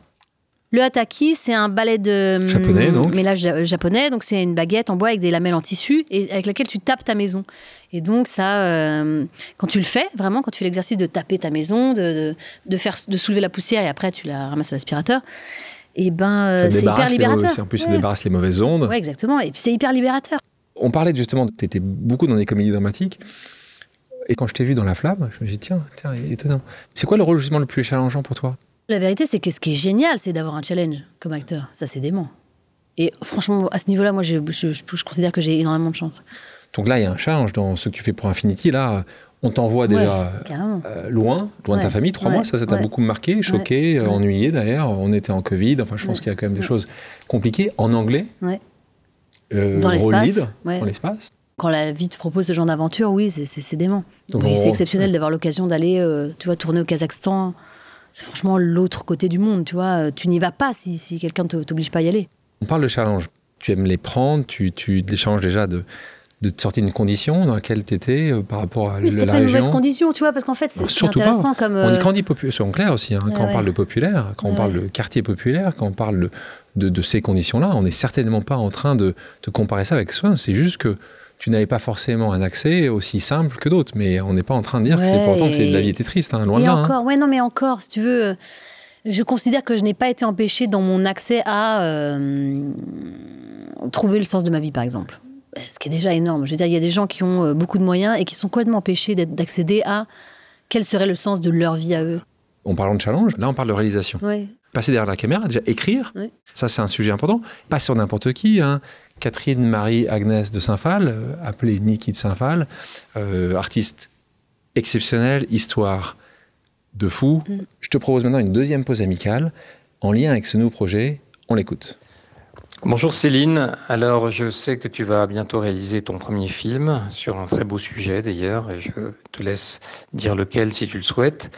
S1: Le hataki, c'est un ballet de
S2: Japonais, donc.
S1: mélange ja- japonais. Donc c'est une baguette en bois avec des lamelles en tissu et avec laquelle tu tapes ta maison. Et donc ça, euh, quand tu le fais, vraiment, quand tu fais l'exercice de taper ta maison, de, de, de faire, de soulever la poussière et après tu la ramasses à l'aspirateur, et ben euh, c'est hyper
S2: débarrasse les mauvais-
S1: libérateur.
S2: en plus, ça débarrasse les mauvaises ondes.
S1: Ouais, exactement. Et puis c'est hyper libérateur.
S2: On parlait justement, tu étais beaucoup dans des comédies dramatiques. Et quand je t'ai vu dans La Flamme, je me suis dit, tiens, tiens, étonnant. C'est quoi le rôle justement le plus challengeant pour toi?
S1: La vérité, c'est que ce qui est génial, c'est d'avoir un challenge comme acteur. Ça, c'est dément. Et franchement, à ce niveau-là, moi, je, je- je- je considère que j'ai énormément de chance.
S2: Donc là, il y a un challenge dans ce que tu fais pour Infinity. Là, on t'envoie déjà euh, loin, loin de ta famille, trois
S1: ouais,
S2: mois. Ça, ça t'a beaucoup marqué, choqué, ennuyé d'ailleurs. On était en Covid. Enfin, je pense qu'il y a quand même des choses compliquées. En anglais, euh,
S1: Dans l'espace,
S2: dans l'espace.
S1: Quand la vie te propose ce genre d'aventure, oui, c'est- dément.
S2: Donc,
S1: Oui, c'est exceptionnel d'avoir l'occasion d'aller, euh, tu vois, tourner au Kazakhstan. C'est franchement l'autre côté du monde, tu vois. Euh, Tu n'y vas pas si, si quelqu'un ne t'oblige pas à y aller.
S2: On parle de challenge. Tu aimes les prendre, tu, tu l'échanges déjà de, de te sortir d'une condition dans laquelle tu étais euh, par rapport à
S1: Mais c'était
S2: la
S1: pas une
S2: région.
S1: mauvaise condition, tu vois, parce qu'en fait, c'est c'est
S2: surtout pas.
S1: intéressant comme.
S2: On dit
S1: euh,
S2: quand on dit populaire, soyons clairs aussi, hein, quand on parle de populaire, quand on parle
S1: ouais.
S2: de quartier populaire, quand on parle de, de, de ces conditions-là, on n'est certainement pas en train de, de comparer ça avec soi. C'est juste que tu n'avais pas forcément un accès aussi simple que d'autres, mais on n'est pas en train de dire que c'est pourtant que c'est de la
S1: et-
S2: vie était triste, hein, loin
S1: Et
S2: de là. hein.
S1: ouais, non, mais encore, si tu veux, euh, je considère que je n'ai pas été empêchée dans mon accès à euh, trouver le sens de ma vie, par exemple. Euh, Ce qui est déjà énorme. Je veux dire, il y a des gens qui ont beaucoup de moyens et qui sont complètement empêchés d'accéder à quel serait le sens de leur vie à eux.
S2: En parlant de challenge, là on parle de réalisation.
S1: Ouais.
S2: Passer derrière la caméra, déjà écrire,
S1: Oui.
S2: ça c'est un sujet important. Pas sur n'importe qui. hein. Catherine Marie Agnès de Saint-Phal, euh, appelée Niki de Saint-Phal, euh, artiste exceptionnelle, histoire de fou.
S1: Mm.
S2: Je te propose maintenant une deuxième pause amicale en lien avec ce nouveau projet. On l'écoute.
S4: Bonjour Céline, alors je sais que tu vas bientôt réaliser ton premier film sur un très beau sujet d'ailleurs et je te laisse dire lequel si tu le souhaites.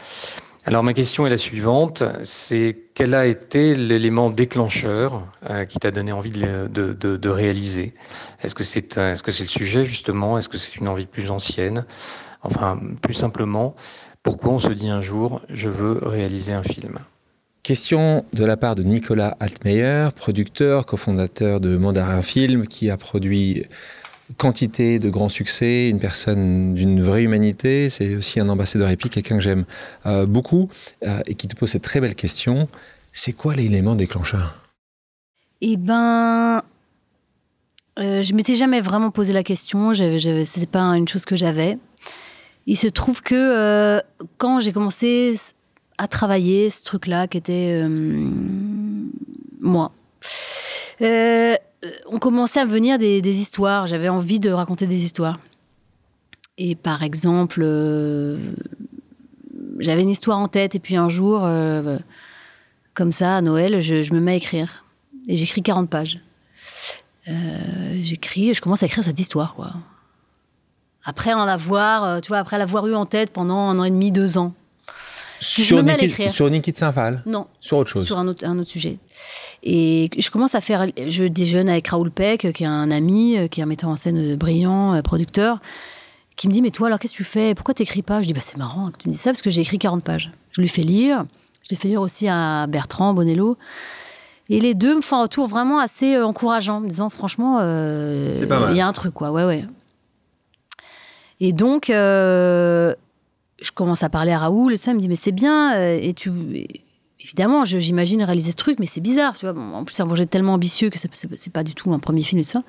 S4: Alors ma question est la suivante, c'est quel a été l'élément déclencheur euh, qui t'a donné envie de, réaliser? Est-ce que c'est est -ce c'est le sujet justement? Est-ce que c'est une envie plus ancienne? Enfin, plus simplement, pourquoi on se dit un jour, je veux réaliser un film?
S2: Question de la part de Nicolas Altmeyer, producteur, cofondateur de Mandarin Film, qui a produit quantité de grands succès, une personne d'une vraie humanité. C'est aussi un ambassadeur épique, quelqu'un que j'aime euh, beaucoup euh, et qui te pose cette très belle question. C'est quoi l'élément déclencheur?
S1: Eh ben, euh, je m'étais jamais vraiment posé la question. C'était pas une chose que j'avais. Il se trouve que euh, quand j'ai commencé à travailler ce truc-là, qui était moi, on commençait à venir des, histoires. J'avais envie de raconter des histoires. Et par exemple, euh, j'avais une histoire en tête, et puis un jour, euh, comme ça, à Noël, je, me mets à écrire. Et j'écris 40 pages. Euh, j'écris, je commence à écrire cette histoire, quoi. Après en avoir, euh, tu vois, après l'avoir eu en tête pendant un an et demi, deux ans. Puis je
S2: sur
S1: me mets à l'écrire.
S2: sur Saint-Phal?
S1: Non,
S2: Sur autre chose
S1: sur un autre, un autre sujet. Et je commence à faire, je déjeune avec Raoul Peck, qui est un ami, qui est un metteur en scène brillant, euh, producteur, qui me dit, mais toi, alors qu'est-ce que tu fais? Pourquoi t'écris pas? Je dis, bah c'est marrant que tu me dis ça, parce que j'ai écrit 40 pages. Je lui fais lire, je l'ai fait lire aussi à Bertrand Bonello. Et les deux me font un retour vraiment assez euh, encourageant, me disant, franchement, euh, il y a un truc, quoi, ouais, ouais. Et donc, euh, je commence à parler à Raoul, et ça, il me dit, mais c'est bien, euh, et tu... Évidemment, j'imagine réaliser ce truc, mais c'est bizarre, tu vois. En plus, c'est un projet tellement ambitieux que c'est pas du tout un premier film et ça.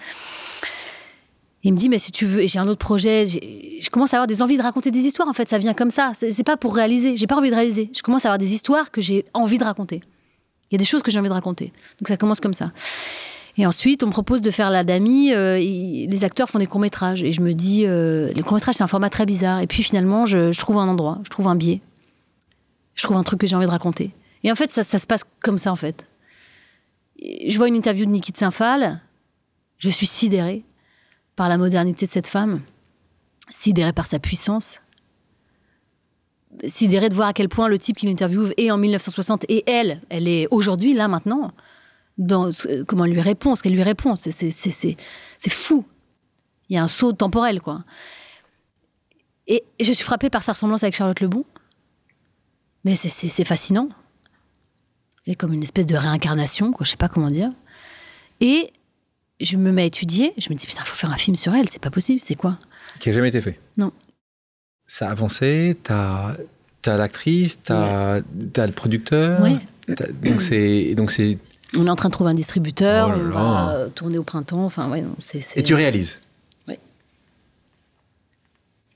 S1: Il me dit, mais si tu veux, j'ai un autre projet, je commence à avoir des envies de raconter des histoires, en fait, ça vient comme ça. C'est pas pour réaliser, j'ai pas envie de réaliser. Je commence à avoir des histoires que j'ai envie de raconter. Il y a des choses que j'ai envie de raconter. Donc ça commence comme ça. Et ensuite, on me propose de faire la Dami. euh, les acteurs font des courts-métrages. Et je me dis, euh, les courts-métrages, c'est un format très bizarre. Et puis finalement, je, trouve un endroit, je trouve un biais. Je trouve un truc que j'ai envie de raconter. Et en fait, ça, se passe comme ça, en fait. Je vois une interview de Niki de Saint-Phal. Je suis sidérée par la modernité de cette femme, sidérée par sa puissance, sidérée de voir à quel point le type qui l'interviewe est en 1960 et elle, elle est aujourd'hui, là, maintenant, dans ce- comment elle lui répond, ce qu'elle lui répond. C'est- fou. Il y a un saut temporel, quoi. Et je suis frappée par sa ressemblance avec Charlotte Lebon. Mais c'est- fascinant. Elle est comme une espèce de réincarnation, quoi, je sais pas comment dire. Et je me mets à étudier, je me dis, putain, il faut faire un film sur elle, c'est pas possible, c'est quoi?
S2: Qui n'a jamais été fait?
S1: Non.
S2: Ça a avancé, t'as as, l'actrice, t'as as le producteur.
S1: Ouais.
S2: c'est donc c'est
S1: On est en train de trouver un distributeur,
S2: Oh
S1: on va euh, tourner au printemps, enfin, ouais, c'est.
S2: et tu réalises.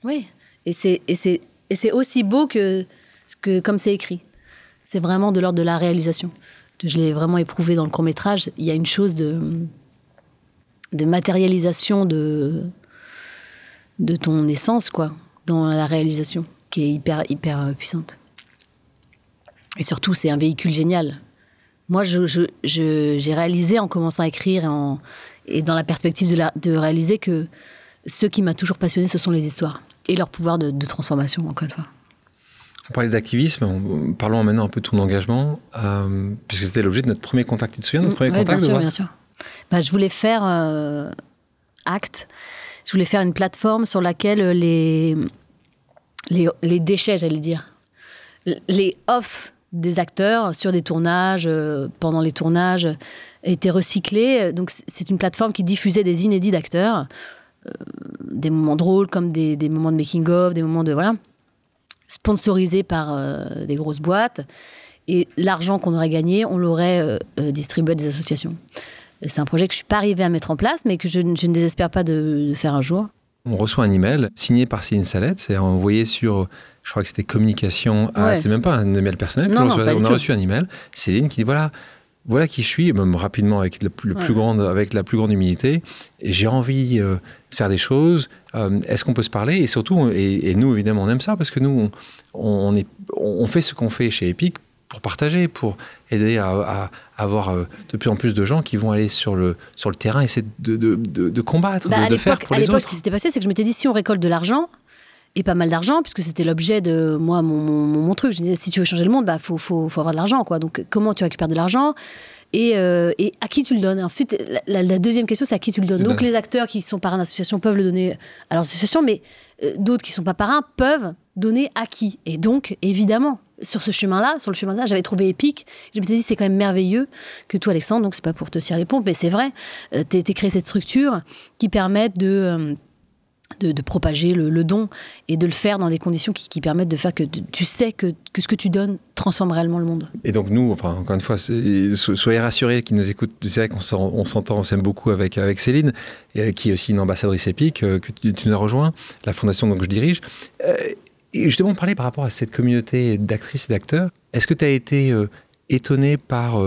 S1: Oui, et c'est et c'est aussi beau que que comme c'est écrit. C'est vraiment de l'ordre de la réalisation. Je l'ai vraiment éprouvé dans le court métrage. Il y a une chose de de matérialisation de de ton essence quoi dans la réalisation qui est hyper hyper puissante. Et surtout, c'est un véhicule génial. Moi, je, je, je- j'ai réalisé en commençant à écrire et, en, et dans la perspective de, la- de réaliser que ce qui m'a toujours passionné, ce sont les histoires et leur pouvoir de, de transformation, encore une fois.
S2: On parlait d'activisme, on- parlons maintenant un peu de ton engagement, euh, puisque c'était l'objet de notre premier contact. Tu te souviens de notre premier
S1: Mm, Ouais,
S2: contact
S1: bien sûr, bien sûr. Bah, je voulais faire euh, Act. Je voulais faire une plateforme sur laquelle les, les, les déchets, j'allais dire, les off des acteurs sur des tournages, euh, pendant les tournages, étaient recyclés. Donc c'est une plateforme qui diffusait des inédits d'acteurs, euh, des moments drôles comme des, des moments de making-of, des moments de... Voilà sponsorisés par euh, des grosses boîtes. Et l'argent qu'on aurait gagné, on l'aurait euh, euh, distribué à des associations. C'est un projet que je ne suis pas arrivée à mettre en place, mais que je, ne désespère pas de faire un jour.
S2: On reçoit un email signé par Céline Salette, c'est envoyé sur, je crois que c'était communication, à-
S1: Ouais.
S2: c'est même pas un email personnel,
S1: Non,
S2: on,
S1: non,
S2: a reçu un email, Céline qui dit voilà, voilà qui je suis, même rapidement avec le, plus- grande, avec la plus grande humilité, et j'ai envie euh, de faire des choses. euh, Est-ce qu'on peut se parler? Et surtout, et, et nous évidemment on aime ça parce que nous on, on, est, on fait ce qu'on fait chez Epic pour partager, pour aider à, à avoir euh, de plus en plus de gens qui vont aller sur le, sur le terrain et essayer de, de, de, de combattre,
S1: Bah,
S2: de,
S1: à
S2: faire
S1: l'époque,
S2: pour
S1: à
S2: les
S1: l'époque,
S2: autres.
S1: ce qui s'était passé, c'est que je m'étais dit si on récolte de l'argent et pas mal d'argent, puisque c'était l'objet de moi, mon, mon, mon, truc. Je disais, si tu veux changer le monde, bah, faut, faut, faut avoir de l'argent, quoi. Donc, comment tu récupères de l'argent et, euh, et, à qui tu le donnes? Ensuite, la, la, deuxième question, c'est à qui tu le donnes? Donc, les acteurs qui sont parrains d'association peuvent le donner à leurs associations, mais euh, d'autres qui sont pas parrains peuvent donner à qui? Et donc, évidemment, sur ce chemin-là, sur le chemin-là, j'avais trouvé épique. Je me suis dit, c'est quand même merveilleux que toi, Alexandre, donc c'est pas pour te tirer les pompes, mais c'est vrai, euh, tu créé cette structure qui permet de. Euh, de, propager le, don et de le faire dans des conditions qui, permettent de faire que tu sais que, que, ce que tu donnes transforme réellement le monde.
S2: Et donc nous, enfin encore une fois, soyez rassurés qui nous écoutent. C'est vrai qu'on s'entend, on s'aime beaucoup avec avec Céline, qui est aussi une ambassadrice épique euh, que tu, nous as rejoint, la fondation donc je dirige. Euh, et justement, parler par rapport à cette communauté d'actrices et d'acteurs. Est-ce que tu as été euh, étonné par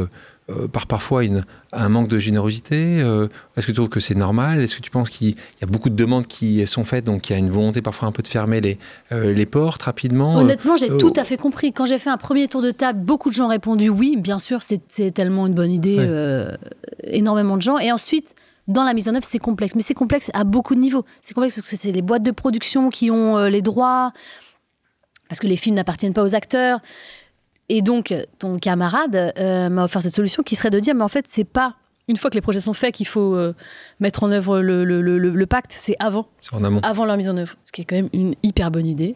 S2: euh, par parfois une, un manque de générosité euh, Est-ce que tu trouves que c'est normal? Est-ce que tu penses qu'il y a beaucoup de demandes qui sont faites, donc il y a une volonté parfois un peu de fermer les, euh, les portes rapidement
S1: Honnêtement, j'ai tout à fait compris. Quand j'ai fait un premier tour de table, beaucoup de gens ont répondu oui, bien sûr, c'est tellement une bonne idée, ouais. énormément de gens. Et ensuite, dans la mise en œuvre, c'est complexe. Mais c'est complexe à beaucoup de niveaux. C'est complexe parce que c'est les boîtes de production qui ont les droits, parce que les films n'appartiennent pas aux acteurs. Et donc, ton camarade euh, m'a offert cette solution qui serait de dire, mais en fait, c'est pas une fois que les projets sont faits qu'il faut euh, mettre en œuvre le, le, le, le pacte, c'est avant.
S2: C'est en amont.
S1: Avant leur mise en œuvre, ce qui est quand même une hyper bonne idée.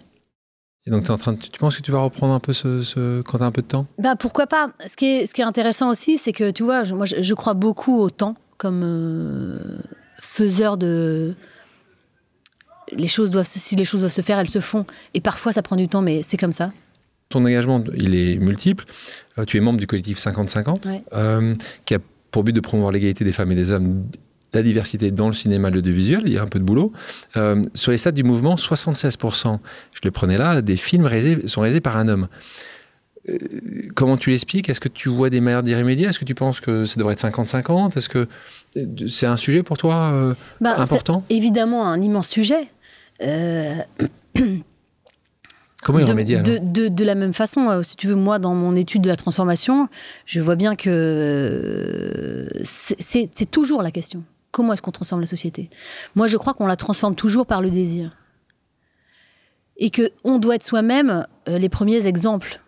S2: Et donc, es en train de, tu penses que tu vas reprendre un peu ce, ce quand tu as un peu de temps?
S1: Bah, Pourquoi pas ce qui, est, ce qui est intéressant aussi, c'est que, tu vois, je, moi, je, je, crois beaucoup au temps comme euh, faiseur de... Les choses doivent, si les choses doivent se faire, elles se font. Et parfois, ça prend du temps, mais c'est comme ça
S2: ton engagement, il est multiple. Euh, tu es membre du collectif 50-50, ouais. euh, qui a pour but de promouvoir l'égalité des femmes et des hommes, la diversité dans le cinéma, l'audiovisuel. Il y a un peu de boulot. Euh, sur les stades du mouvement, 76%, je le prenais là, des films réalisés, sont réalisés par un homme. Comment tu l'expliques? Est-ce que tu vois des manières d'y remédier? Est-ce que tu penses que ça devrait être 50-50 Est-ce que c'est un sujet pour toi euh, bah, important?
S1: Évidemment, un immense sujet.
S2: Comment y remédier
S1: de, de, de, la même façon, euh, si tu veux, moi, dans mon étude de la transformation, je vois bien que euh, c'est toujours la question. Comment est-ce qu'on transforme la société? Moi, je crois qu'on la transforme toujours par le désir. Et qu'on doit être soi-même euh, les premiers exemples.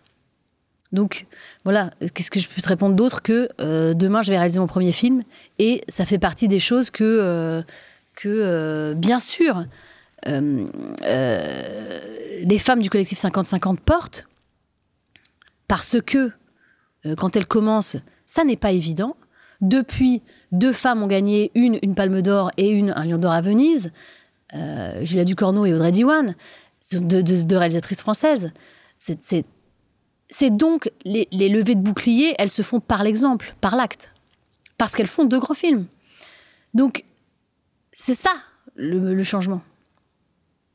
S1: Donc, voilà, qu'est-ce que je peux te répondre d'autre que euh, demain, je vais réaliser mon premier film et ça fait partie des choses que, euh, que euh, bien sûr, euh, euh, les femmes du collectif 50-50 portent, parce que euh, quand elles commencent, ça n'est pas évident. Depuis, deux femmes ont gagné, une une Palme d'Or et une un Lion d'Or à Venise, euh, Julia Ducorneau et Audrey Diwan, deux, réalisatrices françaises. C'est donc les, levées de boucliers, elles se font par l'exemple, par l'acte, parce qu'elles font deux grands films. Donc, c'est ça le changement.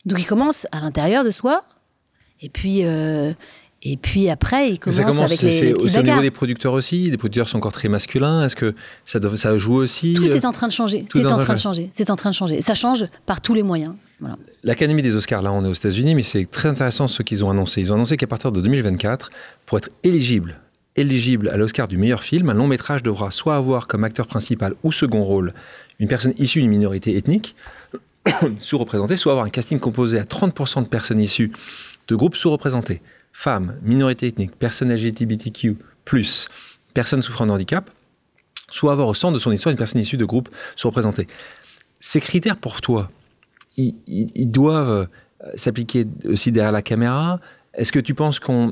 S1: Donc il commence à l'intérieur de soi, et puis, euh, et puis après, il commence,
S2: ça commence
S1: avec les,
S2: C'est au niveau des producteurs aussi, les producteurs sont encore très masculins, est-ce que ça, ça joue aussi
S1: Tout est en train de changer, c'est en train de changer, c'est en train de changer. Ça change par tous les moyens. Voilà.
S2: L'Académie des Oscars, là on est aux États-Unis, mais c'est très intéressant ce qu'ils ont annoncé. Ils ont annoncé qu'à partir de 2024, pour être éligible éligible à l'Oscar du meilleur film, un long métrage devra soit avoir comme acteur principal ou second rôle une personne issue d'une minorité ethnique, sous-représentés, soit avoir un casting composé à 30% de personnes issues de groupes sous-représentés, femmes, minorités ethniques, personnes LGBTQ+, personnes souffrant de handicap, soit avoir au centre de son histoire une personne issue de groupes sous-représentés. Ces critères pour toi, ils, ils, ils doivent s'appliquer aussi derrière la caméra? Est-ce que tu penses qu'on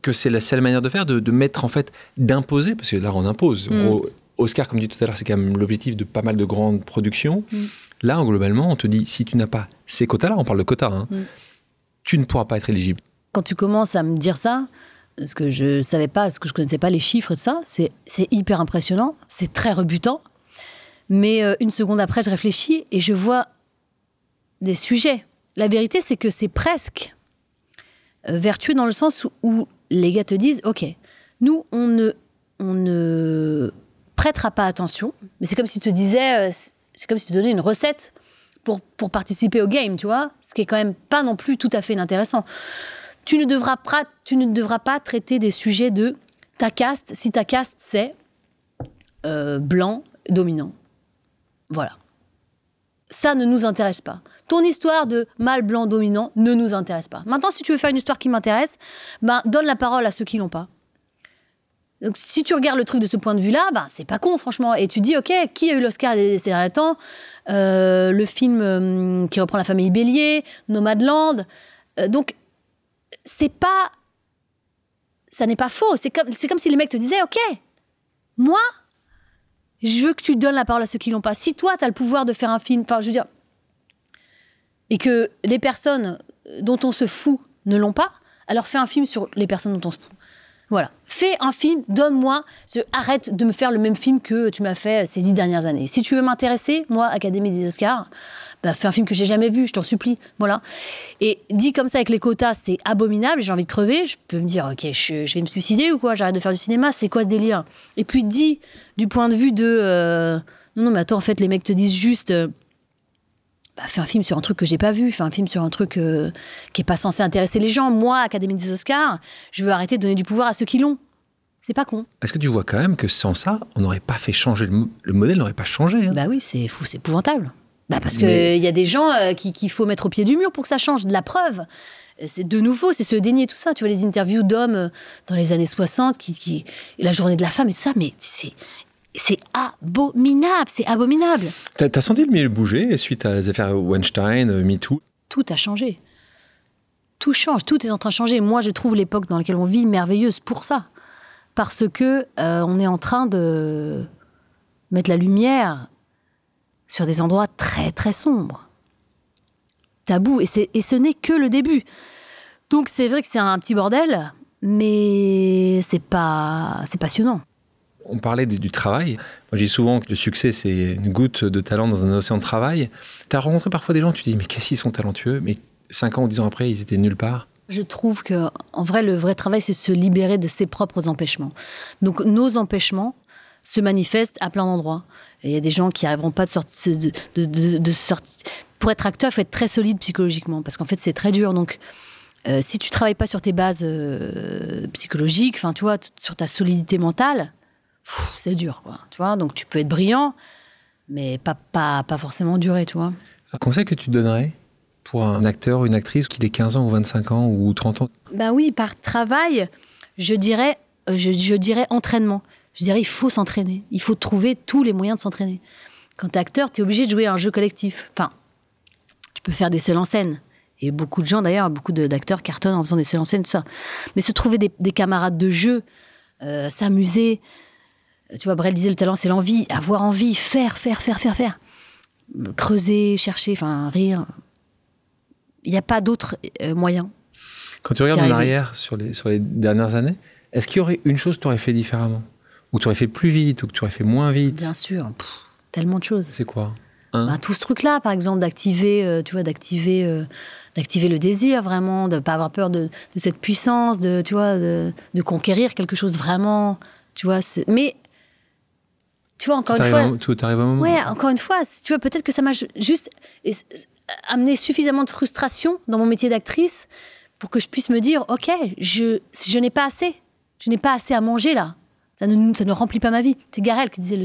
S2: que c'est la seule manière de faire, de, de mettre en fait, d'imposer, parce que là on impose. Mm. Oscar, comme dit tout à l'heure, c'est quand même l'objectif de pas mal de grandes productions. Mm. Là, globalement, on te dit, si tu n'as pas ces quotas-là, on parle de quotas, hein, mm. tu ne pourras pas être éligible.
S1: Quand tu commences à me dire ça, ce que je savais pas, ce que je connaissais pas les chiffres et tout ça, c'est hyper impressionnant, c'est très rebutant. Mais euh, une seconde après, je réfléchis et je vois des sujets. La vérité, c'est que c'est presque euh, vertueux dans le sens où, où les gars te disent, ok, nous, on ne, on ne prêtera pas attention, mais c'est comme si tu te disais, c'est comme si tu donnais une recette pour, pour participer au game, tu vois, ce qui est quand même pas non plus tout à fait intéressant. Tu ne devras pas, tu ne devras pas traiter des sujets de ta caste, si ta caste c'est euh, blanc, dominant. Voilà. Ça ne nous intéresse pas. Ton histoire de mâle blanc dominant ne nous intéresse pas. Maintenant, si tu veux faire une histoire qui m'intéresse, ben, donne la parole à ceux qui l'ont pas. Donc, si tu regardes le truc de ce point de vue-là, ben, c'est pas con, franchement. Et tu dis, OK, qui a eu l'Oscar ces derniers temps? Euh, Le film euh, qui reprend la famille Bélier, Nomadland. Euh, donc, c'est pas. Ça n'est pas faux. C'est comme, comme si les mecs te disaient, OK, moi, je veux que tu donnes la parole à ceux qui l'ont pas. Si toi, tu as le pouvoir de faire un film, je veux dire, et que les personnes dont on se fout ne l'ont pas, alors fais un film sur les personnes dont on se fout. Voilà. Fais un film, donne-moi, arrête de me faire le même film que tu m'as fait ces dix dernières années. Si tu veux m'intéresser, moi, Académie des Oscars, bah, fais un film que j'ai jamais vu, je t'en supplie. Voilà. Et dit comme ça avec les quotas, c'est abominable, j'ai envie de crever. Je peux me dire, ok, je, je vais me suicider ou quoi, j'arrête de faire du cinéma, c'est quoi ce délire? Et puis dit du point de vue de. euh, non, non, mais attends, en fait, les mecs te disent juste. euh, bah, fais un film sur un truc que j'ai pas vu, fais un film sur un truc euh, qui est pas censé intéresser les gens. Moi, Académie des Oscars, je veux arrêter de donner du pouvoir à ceux qui l'ont. C'est pas con.
S2: Est-ce que tu vois quand même que sans ça, on n'aurait pas fait changer le, mo- le modèle n'aurait pas changé hein?
S1: Bah oui, c'est fou, c'est épouvantable. Bah parce qu'il
S2: Mais-
S1: y a des gens euh, qui- qu'il faut mettre au pied du mur pour que ça change. De la preuve, c'est de nouveau, c'est se dénier tout ça. Tu vois les interviews d'hommes euh, dans les années 60, qui, qui, la journée de la femme et tout ça, mais c'est c'est abominable, c'est abominable.
S2: T'as as senti le milieu bouger suite à les affaires Weinstein, euh, MeToo?
S1: Tout a changé. Tout change, tout est en train de changer. Moi, je trouve l'époque dans laquelle on vit merveilleuse pour ça, parce que euh, on est en train de mettre la lumière sur des endroits très très sombres, tabous, et, et ce n'est que le début. Donc c'est vrai que c'est un petit bordel, mais c'est pas, c'est passionnant.
S2: On parlait du, travail. Moi, je souvent que le succès, c'est une goutte de talent dans un océan de travail. Tu as rencontré parfois des gens, tu te dis, mais qu'est-ce qu'ils sont talentueux? Mais 5 ans ou 10 ans après, ils étaient nulle part.
S1: Je trouve que, en vrai, le vrai travail, c'est se libérer de ses propres empêchements. Donc, nos empêchements se manifestent à plein d'endroits. Il y a des gens qui n'arriveront pas de sortir. Pour être acteur, il faut être très solide psychologiquement, parce qu'en fait, c'est très dur. Donc, euh, si tu travailles pas sur tes bases euh, psychologiques, enfin, tu vois, sur ta solidité mentale, c'est dur, quoi. Tu vois, donc tu peux être brillant, mais pas, pas, pas forcément durer, tu vois.
S2: Un conseil que tu donnerais pour un acteur ou une actrice qui ait 15 ans ou 25 ans ou 30 ans?
S1: Ben oui, par travail, je dirais, euh, je, je dirais entraînement. Je dirais, il faut s'entraîner. Il faut trouver tous les moyens de s'entraîner. Quand tu es acteur, tu es obligé de jouer à un jeu collectif. Enfin, tu peux faire des seuls en scène. Et beaucoup de gens, d'ailleurs, beaucoup de- d'acteurs cartonnent en faisant des seuls en scène, tout ça. Mais se trouver des, des camarades de jeu, euh, s'amuser. Tu vois, Brel disait, le talent, c'est l'envie. Avoir envie, faire, faire, faire, faire, faire. Creuser, chercher, enfin, rire. Il n'y a pas d'autre euh, moyen.
S2: Quand tu regardes en arrière sur les, sur les dernières années, est-ce qu'il y aurait une chose que tu aurais fait différemment? Ou tu aurais fait plus vite Ou que tu aurais fait moins vite?
S1: Bien sûr, Pff, tellement de choses.
S2: C'est quoi? Hein
S1: Bah, tout ce truc-là, par exemple, d'activer, euh, tu vois, d'activer, euh, d'activer le désir vraiment, de pas avoir peur de, de cette puissance, de, tu vois, de, de conquérir quelque chose vraiment, tu vois. Mais, tu vois, encore
S2: Tout
S1: une fois,
S2: à, tout arrive à un moment
S1: ouais, encore une fois, tu vois, peut-être que ça m'a ju- juste amené suffisamment de frustration dans mon métier d'actrice pour que je puisse me dire, ok, je, je n'ai pas assez, je n'ai pas assez à manger là. Ça ne, ça ne remplit pas ma vie. C'est Garel qui disait le,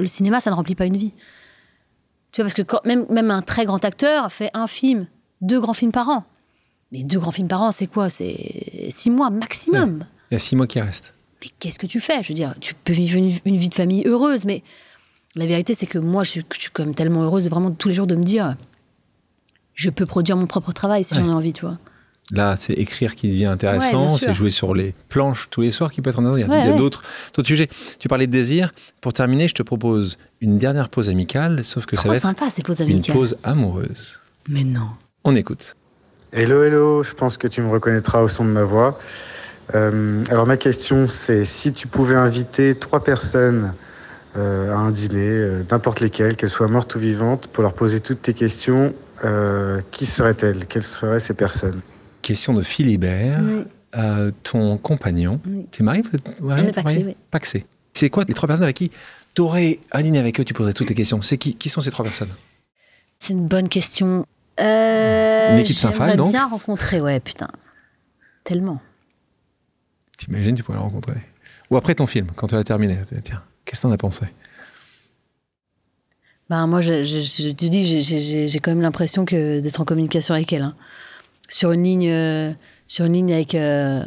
S1: le cinéma, ça ne remplit pas une vie. Tu vois, parce que quand, même, même un très grand acteur fait un film, deux grands films par an. Mais deux grands films par an, c'est quoi? C'est six mois maximum.
S2: Il y a six mois qui restent.
S1: Mais qu'est-ce que tu fais? Je veux dire, tu peux vivre une, une vie de famille heureuse, mais la vérité, c'est que moi, je, suis- je suis quand même tellement heureuse de vraiment tous les jours de me dire, je peux produire mon propre travail si
S2: Ouais.
S1: j'en ai envie, tu vois.
S2: Là, c'est écrire qui devient intéressant, c'est jouer sur les planches tous les soirs qui peut être intéressant. Il y a,
S1: Ouais,
S2: d'autres sujets. Tu parlais de désir. Pour terminer, je te propose une dernière pause amicale, sauf que ça va être
S1: sympa, ces pauses
S2: une
S1: amicales.
S2: pause amoureuse.
S1: Mais non.
S2: On écoute.
S5: Hello, hello, je pense que tu me reconnaîtras au son de ma voix. Euh, alors ma question c'est si tu pouvais inviter trois personnes euh, à un dîner, euh, n'importe lesquelles, qu'elles soient mortes ou vivantes, pour leur poser toutes tes questions, euh, qui seraient-elles? Quelles seraient ces personnes?
S2: Question de Philibert.
S1: Oui.
S2: Euh, ton compagnon,
S1: Oui.
S2: t'es marié vous êtes marié,
S1: oui.
S2: Pacsé. C'est quoi les trois personnes avec qui t'aurais un dîner avec eux, tu poserais toutes tes questions? C'est qui Qui sont ces trois personnes?
S1: C'est une bonne question. Euh,
S2: de Saint-Phal,
S1: j'aimerais bien rencontrer, ouais, putain. Tellement.
S2: T'imagines, tu pourrais les rencontrer. Ou après ton film, quand tu as terminé. Tiens, qu'est-ce que t'en as pensé?
S1: Bah, moi, je, je, je te dis, j'ai- quand même l'impression que d'être en communication avec elle. hein. Sur une ligne, euh, sur une ligne avec, euh,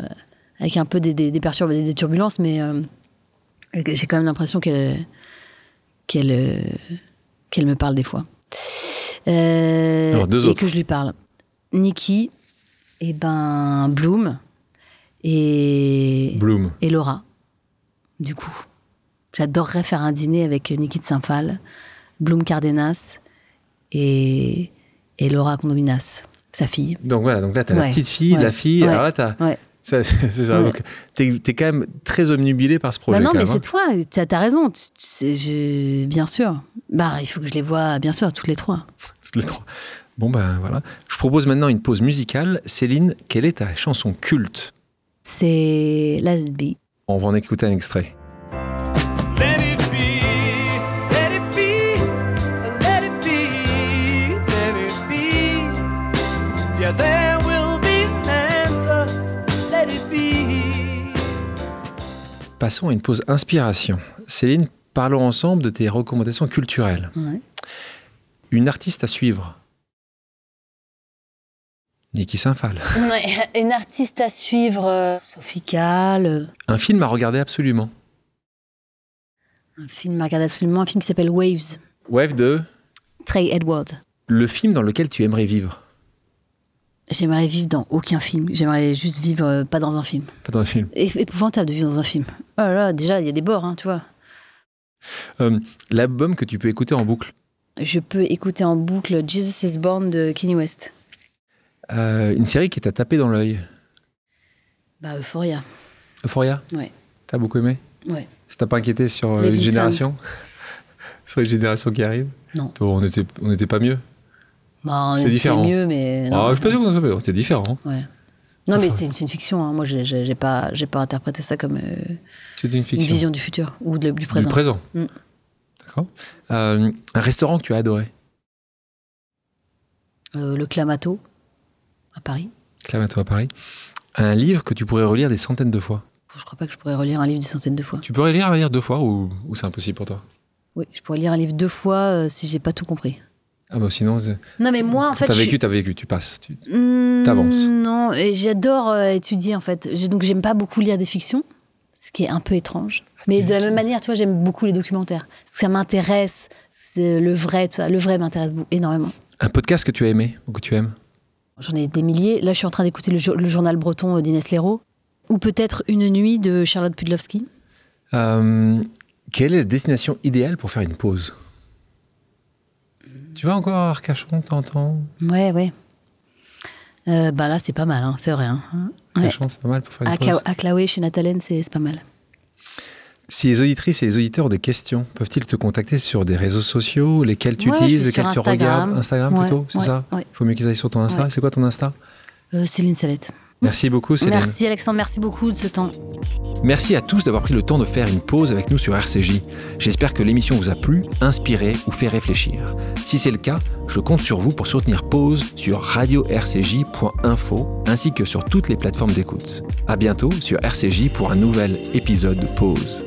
S1: avec un peu des, des, des perturb- des, des turbulences, mais euh, j'ai quand même l'impression qu'elle qu'elle euh, qu'elle me parle des fois. Euh,
S2: Alors, deux
S1: et
S2: autres.
S1: que je lui parle. Nikki, et ben Bloom et,
S2: Bloom.
S1: et Laura. Du coup, j'adorerais faire un dîner avec Niki de Saint-Phal, Bloom Cardenas et, et Laura Condominas, sa fille.
S2: Donc voilà, donc là, t'as la
S1: Ouais,
S2: petite fille,
S1: ouais,
S2: la fille.
S1: ouais,
S2: Alors là, t'as.
S1: Ouais.
S2: ça, c'est ça. Donc, t'es, t'es quand même très omnubilé par ce projet.
S1: Bah non,
S2: quand
S1: mais
S2: même,
S1: c'est toi, tu as, raison. tu- tu j'ai- bien sûr. Bah, il faut que je les vois, bien sûr, toutes les trois.
S2: hein, toutes les trois. Bon, ben voilà. Je propose maintenant une pause musicale. Céline, quelle est ta chanson culte?
S1: C'est la B.
S2: On va en écouter un extrait.
S6: Let it be, let it be, let it be, let it be. Be. Let it be.
S2: Passons à une pause inspiration. Céline, parlons ensemble de tes recommandations culturelles.
S1: Ouais.
S2: Une artiste à suivre. Niki Saint-Phal.
S1: Ouais, une artiste à suivre, euh, Sophie Calle, euh,
S2: Un film à regarder absolument.
S1: un film à regarder absolument, un film qui s'appelle Waves,
S2: Wave de
S1: Trey Edward.
S2: le film dans lequel tu aimerais vivre.
S1: J'aimerais vivre dans aucun film, j'aimerais juste vivre euh, pas dans un film.
S2: Pas dans un film.
S1: É- épouvantable de vivre dans un film. Oh là là, déjà, il y a des bords, hein, tu vois.
S2: Euh, L'album que tu peux écouter en boucle.
S1: Je peux écouter en boucle Jesus is Born de Kanye West.
S2: Euh, une série qui t'a tapé dans l'œil.
S1: Bah, Euphoria.
S2: Euphoria
S1: Ouais.
S2: T'as beaucoup aimé
S1: Ouais.
S2: Ça t'a pas inquiété sur euh,
S1: Les
S2: générations Sur les générations qui arrivent
S1: Non.
S2: Toi, on n'était on était pas mieux.
S1: Bah, on
S2: C'est
S1: était
S2: différent.
S1: mieux, mais.
S2: ah,
S1: non,
S2: je suis pas sûr qu'on soit C'était différent.
S1: Ouais. Non, mais c'est une, fiction. hein. Moi, j'ai- pas, j'ai pas interprété ça comme euh,
S2: une
S1: une vision du futur ou de- du présent.
S2: Du présent.
S1: Mm.
S2: D'accord. Euh, un restaurant que tu as adoré
S1: Euh, le Clamato, à Paris.
S2: Clamato à Paris. Un livre que tu pourrais relire des centaines de fois.
S1: Je crois pas que je pourrais relire un livre des centaines de fois.
S2: Tu pourrais lire, lire deux fois ou, ou c'est impossible pour toi?
S1: Oui, je pourrais lire un livre deux fois euh, si j'ai pas tout compris.
S2: Ah bah sinon, c'est-
S1: Non, mais moi, en fait.
S2: t'as
S1: je
S2: vécu,
S1: suis-
S2: t'as vécu, tu passes. tu-
S1: Hmm,
S2: T'avances.
S1: Non, et j'adore euh, étudier en fait. Donc j'aime pas beaucoup lire des fictions, ce qui est un peu étrange. Mais
S2: tu-
S1: de la même manière, tu vois, j'aime beaucoup les documentaires. Ça m'intéresse, c'est le vrai, tout ça. Le vrai m'intéresse énormément.
S2: Un podcast que tu as aimé ou que tu aimes?
S1: J'en ai des milliers. Là, je suis en train d'écouter le, jo- le journal breton euh, d'Inès Léraud. Ou peut-être Une nuit de Charlotte Pudlowski.
S2: Euh, Quelle est la destination idéale pour faire une pause? Tu vas encore à Arcachon, t'entends?
S1: Ouais, ouais. Euh, bah là, c'est pas mal, hein, c'est vrai. hein. Ouais.
S2: Arcachon, c'est pas mal pour faire une
S1: À,
S2: pause.
S1: À Claoué, chez Nathalène, c'est pas mal.
S2: Si les auditrices et les auditeurs ont des questions, peuvent-ils te contacter sur des réseaux sociaux Lesquels tu
S1: Ouais,
S2: utilises, lesquels tu regardes Instagram
S1: Ouais,
S2: plutôt, c'est
S1: ouais,
S2: ça. Il faut mieux qu'ils aillent sur ton Insta. C'est quoi ton Insta?
S1: Euh, Céline Salette.
S2: Merci beaucoup Céline.
S1: Merci Alexandre, merci beaucoup de ce temps.
S2: Merci à tous d'avoir pris le temps de faire une pause avec nous sur RCJ. J'espère que l'émission vous a plu, inspiré ou fait réfléchir. Si c'est le cas, je compte sur vous pour soutenir Pause sur radio-rcj.info ainsi que sur toutes les plateformes d'écoute. À bientôt sur RCJ pour un nouvel épisode de Pause.